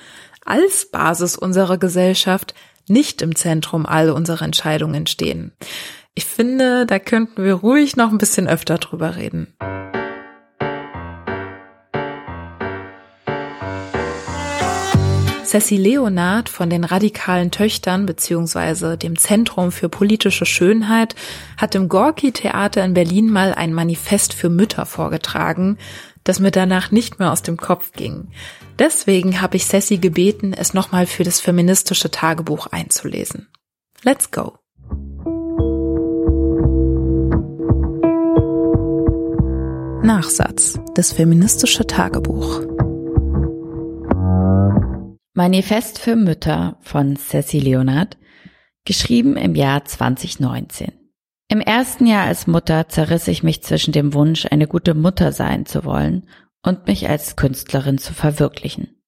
als Basis unserer Gesellschaft nicht im Zentrum all unserer Entscheidungen stehen. Ich finde, da könnten wir ruhig noch ein bisschen öfter drüber reden. Ceci Leonard von den radikalen Töchtern bzw. dem Zentrum für politische Schönheit hat im Gorki Theater in Berlin mal ein Manifest für Mütter vorgetragen, das mir danach nicht mehr aus dem Kopf ging. Deswegen habe ich Ceci gebeten, es nochmal für das feministische Tagebuch einzulesen. Let's go! Nachsatz. Das feministische Tagebuch. Manifest für Mütter von Ceci Leonard, geschrieben im Jahr 2019. Im ersten Jahr als Mutter zerriss ich mich zwischen dem Wunsch, eine gute Mutter sein zu wollen und mich als Künstlerin zu verwirklichen.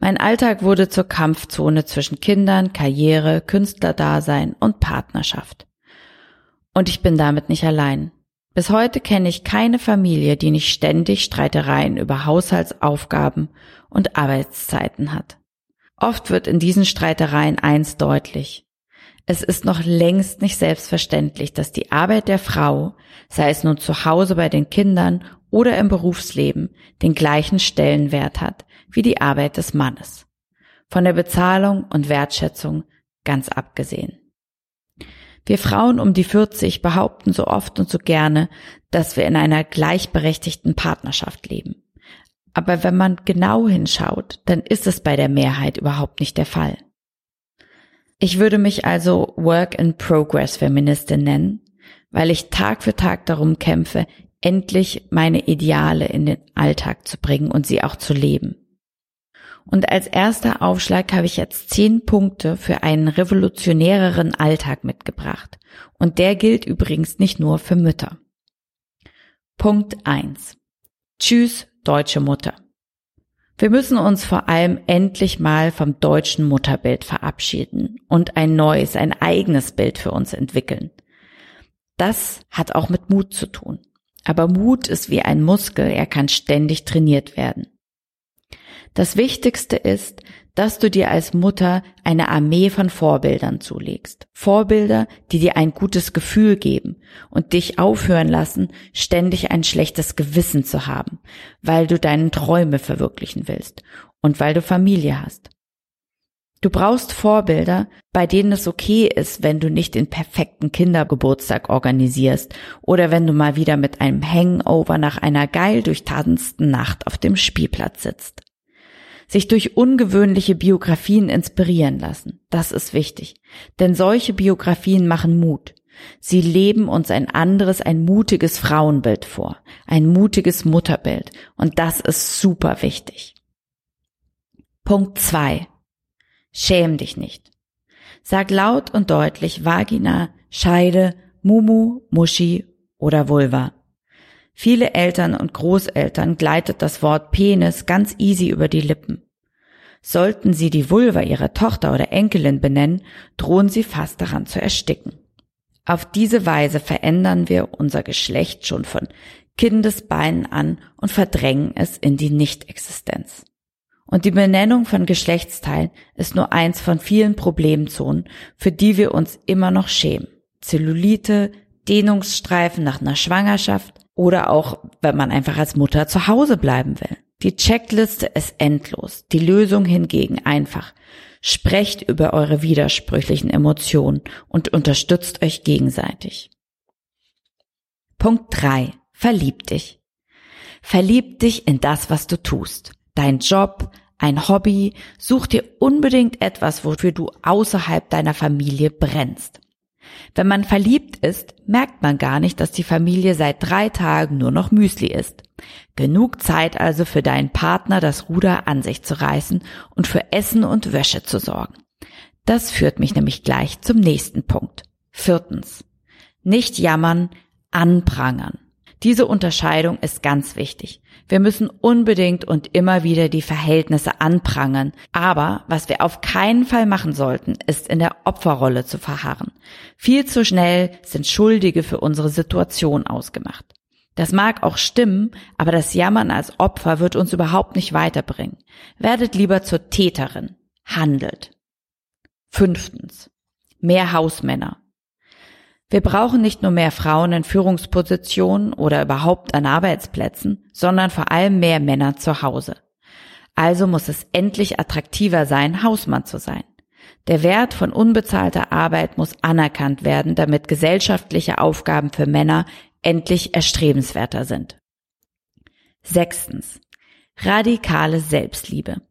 Mein Alltag wurde zur Kampfzone zwischen Kindern, Karriere, Künstlerdasein und Partnerschaft. Und ich bin damit nicht allein. Bis heute kenne ich keine Familie, die nicht ständig Streitereien über Haushaltsaufgaben und Arbeitszeiten hat. Oft wird in diesen Streitereien eins deutlich. Es ist noch längst nicht selbstverständlich, dass die Arbeit der Frau, sei es nun zu Hause bei den Kindern oder im Berufsleben, den gleichen Stellenwert hat wie die Arbeit des Mannes. Von der Bezahlung und Wertschätzung ganz abgesehen. Wir Frauen um die 40 behaupten so oft und so gerne, dass wir in einer gleichberechtigten Partnerschaft leben. Aber wenn man genau hinschaut, dann ist es bei der Mehrheit überhaupt nicht der Fall. Ich würde mich also Work-in-Progress-Feministin nennen, weil ich Tag für Tag darum kämpfe, endlich meine Ideale in den Alltag zu bringen und sie auch zu leben. Und als erster Aufschlag habe ich jetzt zehn Punkte für einen revolutionäreren Alltag mitgebracht. Und der gilt übrigens nicht nur für Mütter. Punkt eins: Tschüss, deutsche Mutter. Wir müssen uns vor allem endlich mal vom deutschen Mutterbild verabschieden und ein neues, ein eigenes Bild für uns entwickeln. Das hat auch mit Mut zu tun. Aber Mut ist wie ein Muskel, er kann ständig trainiert werden. Das Wichtigste ist, dass du dir als Mutter eine Armee von Vorbildern zulegst. Vorbilder, die dir ein gutes Gefühl geben und dich aufhören lassen, ständig ein schlechtes Gewissen zu haben, weil du deine Träume verwirklichen willst und weil du Familie hast. Du brauchst Vorbilder, bei denen es okay ist, wenn du nicht den perfekten Kindergeburtstag organisierst oder wenn du mal wieder mit einem Hangover nach einer geil durchtanzten Nacht auf dem Spielplatz sitzt. Sich durch ungewöhnliche Biografien inspirieren lassen, das ist wichtig, denn solche Biografien machen Mut. Sie leben uns ein anderes, ein mutiges Frauenbild vor, ein mutiges Mutterbild und das ist super wichtig. Punkt zwei Schäm dich nicht. Sag laut und deutlich Vagina, Scheide, Mumu, Muschi oder Vulva. Viele Eltern und Großeltern gleitet das Wort Penis ganz easy über die Lippen. Sollten sie die Vulva ihrer Tochter oder Enkelin benennen, drohen sie fast daran zu ersticken. Auf diese Weise verändern wir unser Geschlecht schon von Kindesbeinen an und verdrängen es in die Nichtexistenz. Und die Benennung von Geschlechtsteilen ist nur eins von vielen Problemzonen, für die wir uns immer noch schämen. Zellulite, Dehnungsstreifen nach einer Schwangerschaft oder auch, wenn man einfach als Mutter zu Hause bleiben will. Die Checkliste ist endlos, die Lösung hingegen einfach. Sprecht über eure widersprüchlichen Emotionen und unterstützt euch gegenseitig. Punkt drei: Verlieb dich. Verlieb dich in das, was du tust dein Job, ein Hobby, such dir unbedingt etwas, wofür du außerhalb deiner Familie brennst. Wenn man verliebt ist, merkt man gar nicht, dass die Familie seit drei Tagen nur noch Müsli ist. Genug Zeit also für deinen Partner, das Ruder an sich zu reißen und für Essen und Wäsche zu sorgen. Das führt mich nämlich gleich zum nächsten Punkt. Viertens. Nicht jammern, anprangern. Diese Unterscheidung ist ganz wichtig. Wir müssen unbedingt und immer wieder die Verhältnisse anprangern. Aber was wir auf keinen Fall machen sollten, ist in der Opferrolle zu verharren. Viel zu schnell sind Schuldige für unsere Situation ausgemacht. Das mag auch stimmen, aber das Jammern als Opfer wird uns überhaupt nicht weiterbringen. Werdet lieber zur Täterin. Handelt. Fünftens. Mehr Hausmänner. Wir brauchen nicht nur mehr Frauen in Führungspositionen oder überhaupt an Arbeitsplätzen, sondern vor allem mehr Männer zu Hause. Also muss es endlich attraktiver sein, Hausmann zu sein. Der Wert von unbezahlter Arbeit muss anerkannt werden, damit gesellschaftliche Aufgaben für Männer endlich erstrebenswerter sind. Sechstens. Radikale Selbstliebe.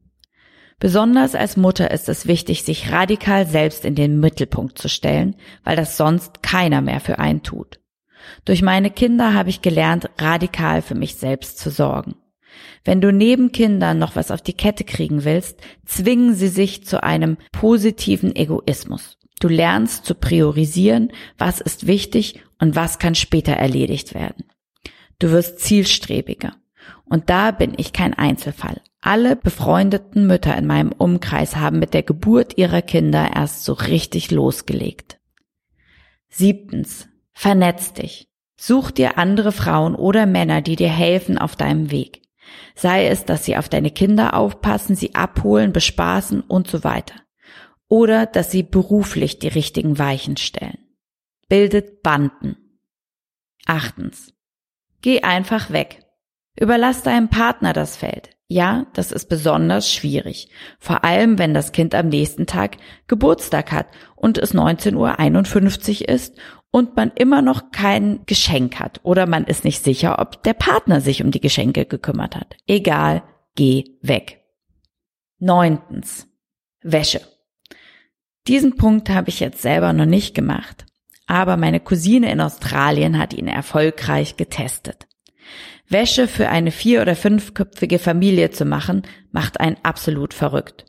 Besonders als Mutter ist es wichtig, sich radikal selbst in den Mittelpunkt zu stellen, weil das sonst keiner mehr für einen tut. Durch meine Kinder habe ich gelernt, radikal für mich selbst zu sorgen. Wenn du neben Kindern noch was auf die Kette kriegen willst, zwingen sie sich zu einem positiven Egoismus. Du lernst zu priorisieren, was ist wichtig und was kann später erledigt werden. Du wirst zielstrebiger. Und da bin ich kein Einzelfall. Alle befreundeten Mütter in meinem Umkreis haben mit der Geburt ihrer Kinder erst so richtig losgelegt. Siebtens. Vernetz dich. Such dir andere Frauen oder Männer, die dir helfen auf deinem Weg. Sei es, dass sie auf deine Kinder aufpassen, sie abholen, bespaßen und so weiter. Oder dass sie beruflich die richtigen Weichen stellen. Bildet Banden. Achtens. Geh einfach weg. Überlass deinem Partner das Feld. Ja, das ist besonders schwierig. Vor allem, wenn das Kind am nächsten Tag Geburtstag hat und es 19.51 Uhr ist und man immer noch kein Geschenk hat oder man ist nicht sicher, ob der Partner sich um die Geschenke gekümmert hat. Egal, geh weg. Neuntens. Wäsche. Diesen Punkt habe ich jetzt selber noch nicht gemacht, aber meine Cousine in Australien hat ihn erfolgreich getestet. Wäsche für eine vier- oder fünfköpfige Familie zu machen, macht einen absolut verrückt.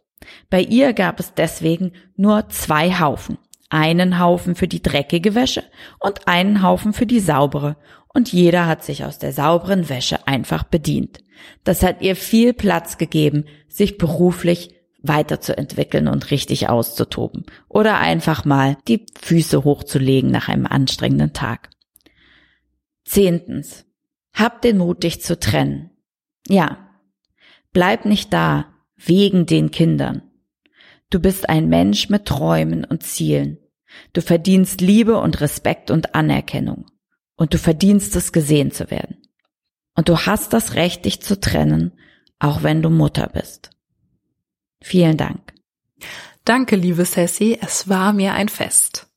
Bei ihr gab es deswegen nur zwei Haufen. Einen Haufen für die dreckige Wäsche und einen Haufen für die saubere. Und jeder hat sich aus der sauberen Wäsche einfach bedient. Das hat ihr viel Platz gegeben, sich beruflich weiterzuentwickeln und richtig auszutoben. Oder einfach mal die Füße hochzulegen nach einem anstrengenden Tag. Zehntens. Hab den Mut, dich zu trennen. Ja. Bleib nicht da, wegen den Kindern. Du bist ein Mensch mit Träumen und Zielen. Du verdienst Liebe und Respekt und Anerkennung. Und du verdienst es, gesehen zu werden. Und du hast das Recht, dich zu trennen, auch wenn du Mutter bist. Vielen Dank. Danke, liebe Sassy, es war mir ein Fest.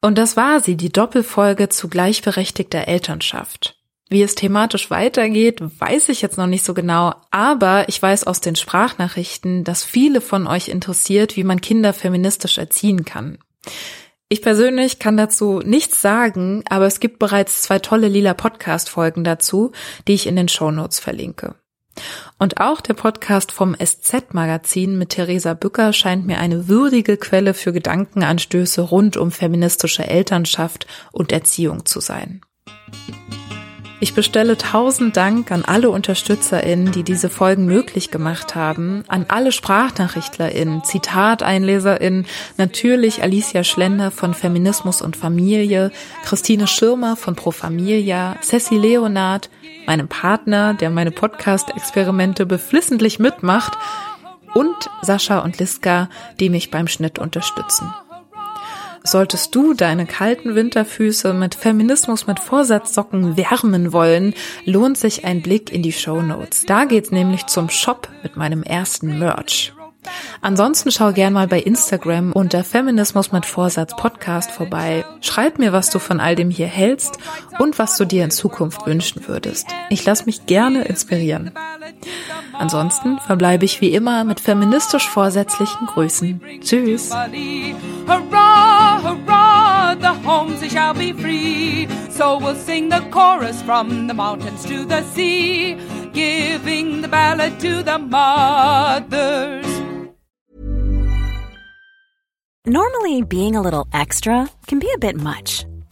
Und das war sie, die Doppelfolge zu gleichberechtigter Elternschaft. Wie es thematisch weitergeht, weiß ich jetzt noch nicht so genau, aber ich weiß aus den Sprachnachrichten, dass viele von euch interessiert, wie man Kinder feministisch erziehen kann. Ich persönlich kann dazu nichts sagen, aber es gibt bereits zwei tolle lila Podcast-Folgen dazu, die ich in den Show Notes verlinke. Und auch der Podcast vom SZ-Magazin mit Theresa Bücker scheint mir eine würdige Quelle für Gedankenanstöße rund um feministische Elternschaft und Erziehung zu sein. Ich bestelle tausend Dank an alle UnterstützerInnen, die diese Folgen möglich gemacht haben, an alle SprachnachrichtlerInnen, ZitateinleserInnen, natürlich Alicia Schlender von Feminismus und Familie, Christine Schirmer von Pro Familia, Ceci Leonard, meinem Partner, der meine Podcast-Experimente beflissentlich mitmacht, und Sascha und Liska, die mich beim Schnitt unterstützen. Solltest du deine kalten Winterfüße mit Feminismus mit Vorsatzsocken wärmen wollen, lohnt sich ein Blick in die Show Notes. Da geht's nämlich zum Shop mit meinem ersten Merch. Ansonsten schau gern mal bei Instagram unter Feminismus mit Vorsatz Podcast vorbei. Schreib mir, was du von all dem hier hältst und was du dir in Zukunft wünschen würdest. Ich lass mich gerne inspirieren. Ansonsten verbleibe ich wie immer mit feministisch vorsätzlichen Grüßen. Tschüss. The homes shall be free. So we'll sing the chorus from the mountains to the sea, giving the ballad to the mothers. Normally, being a little extra can be a bit much,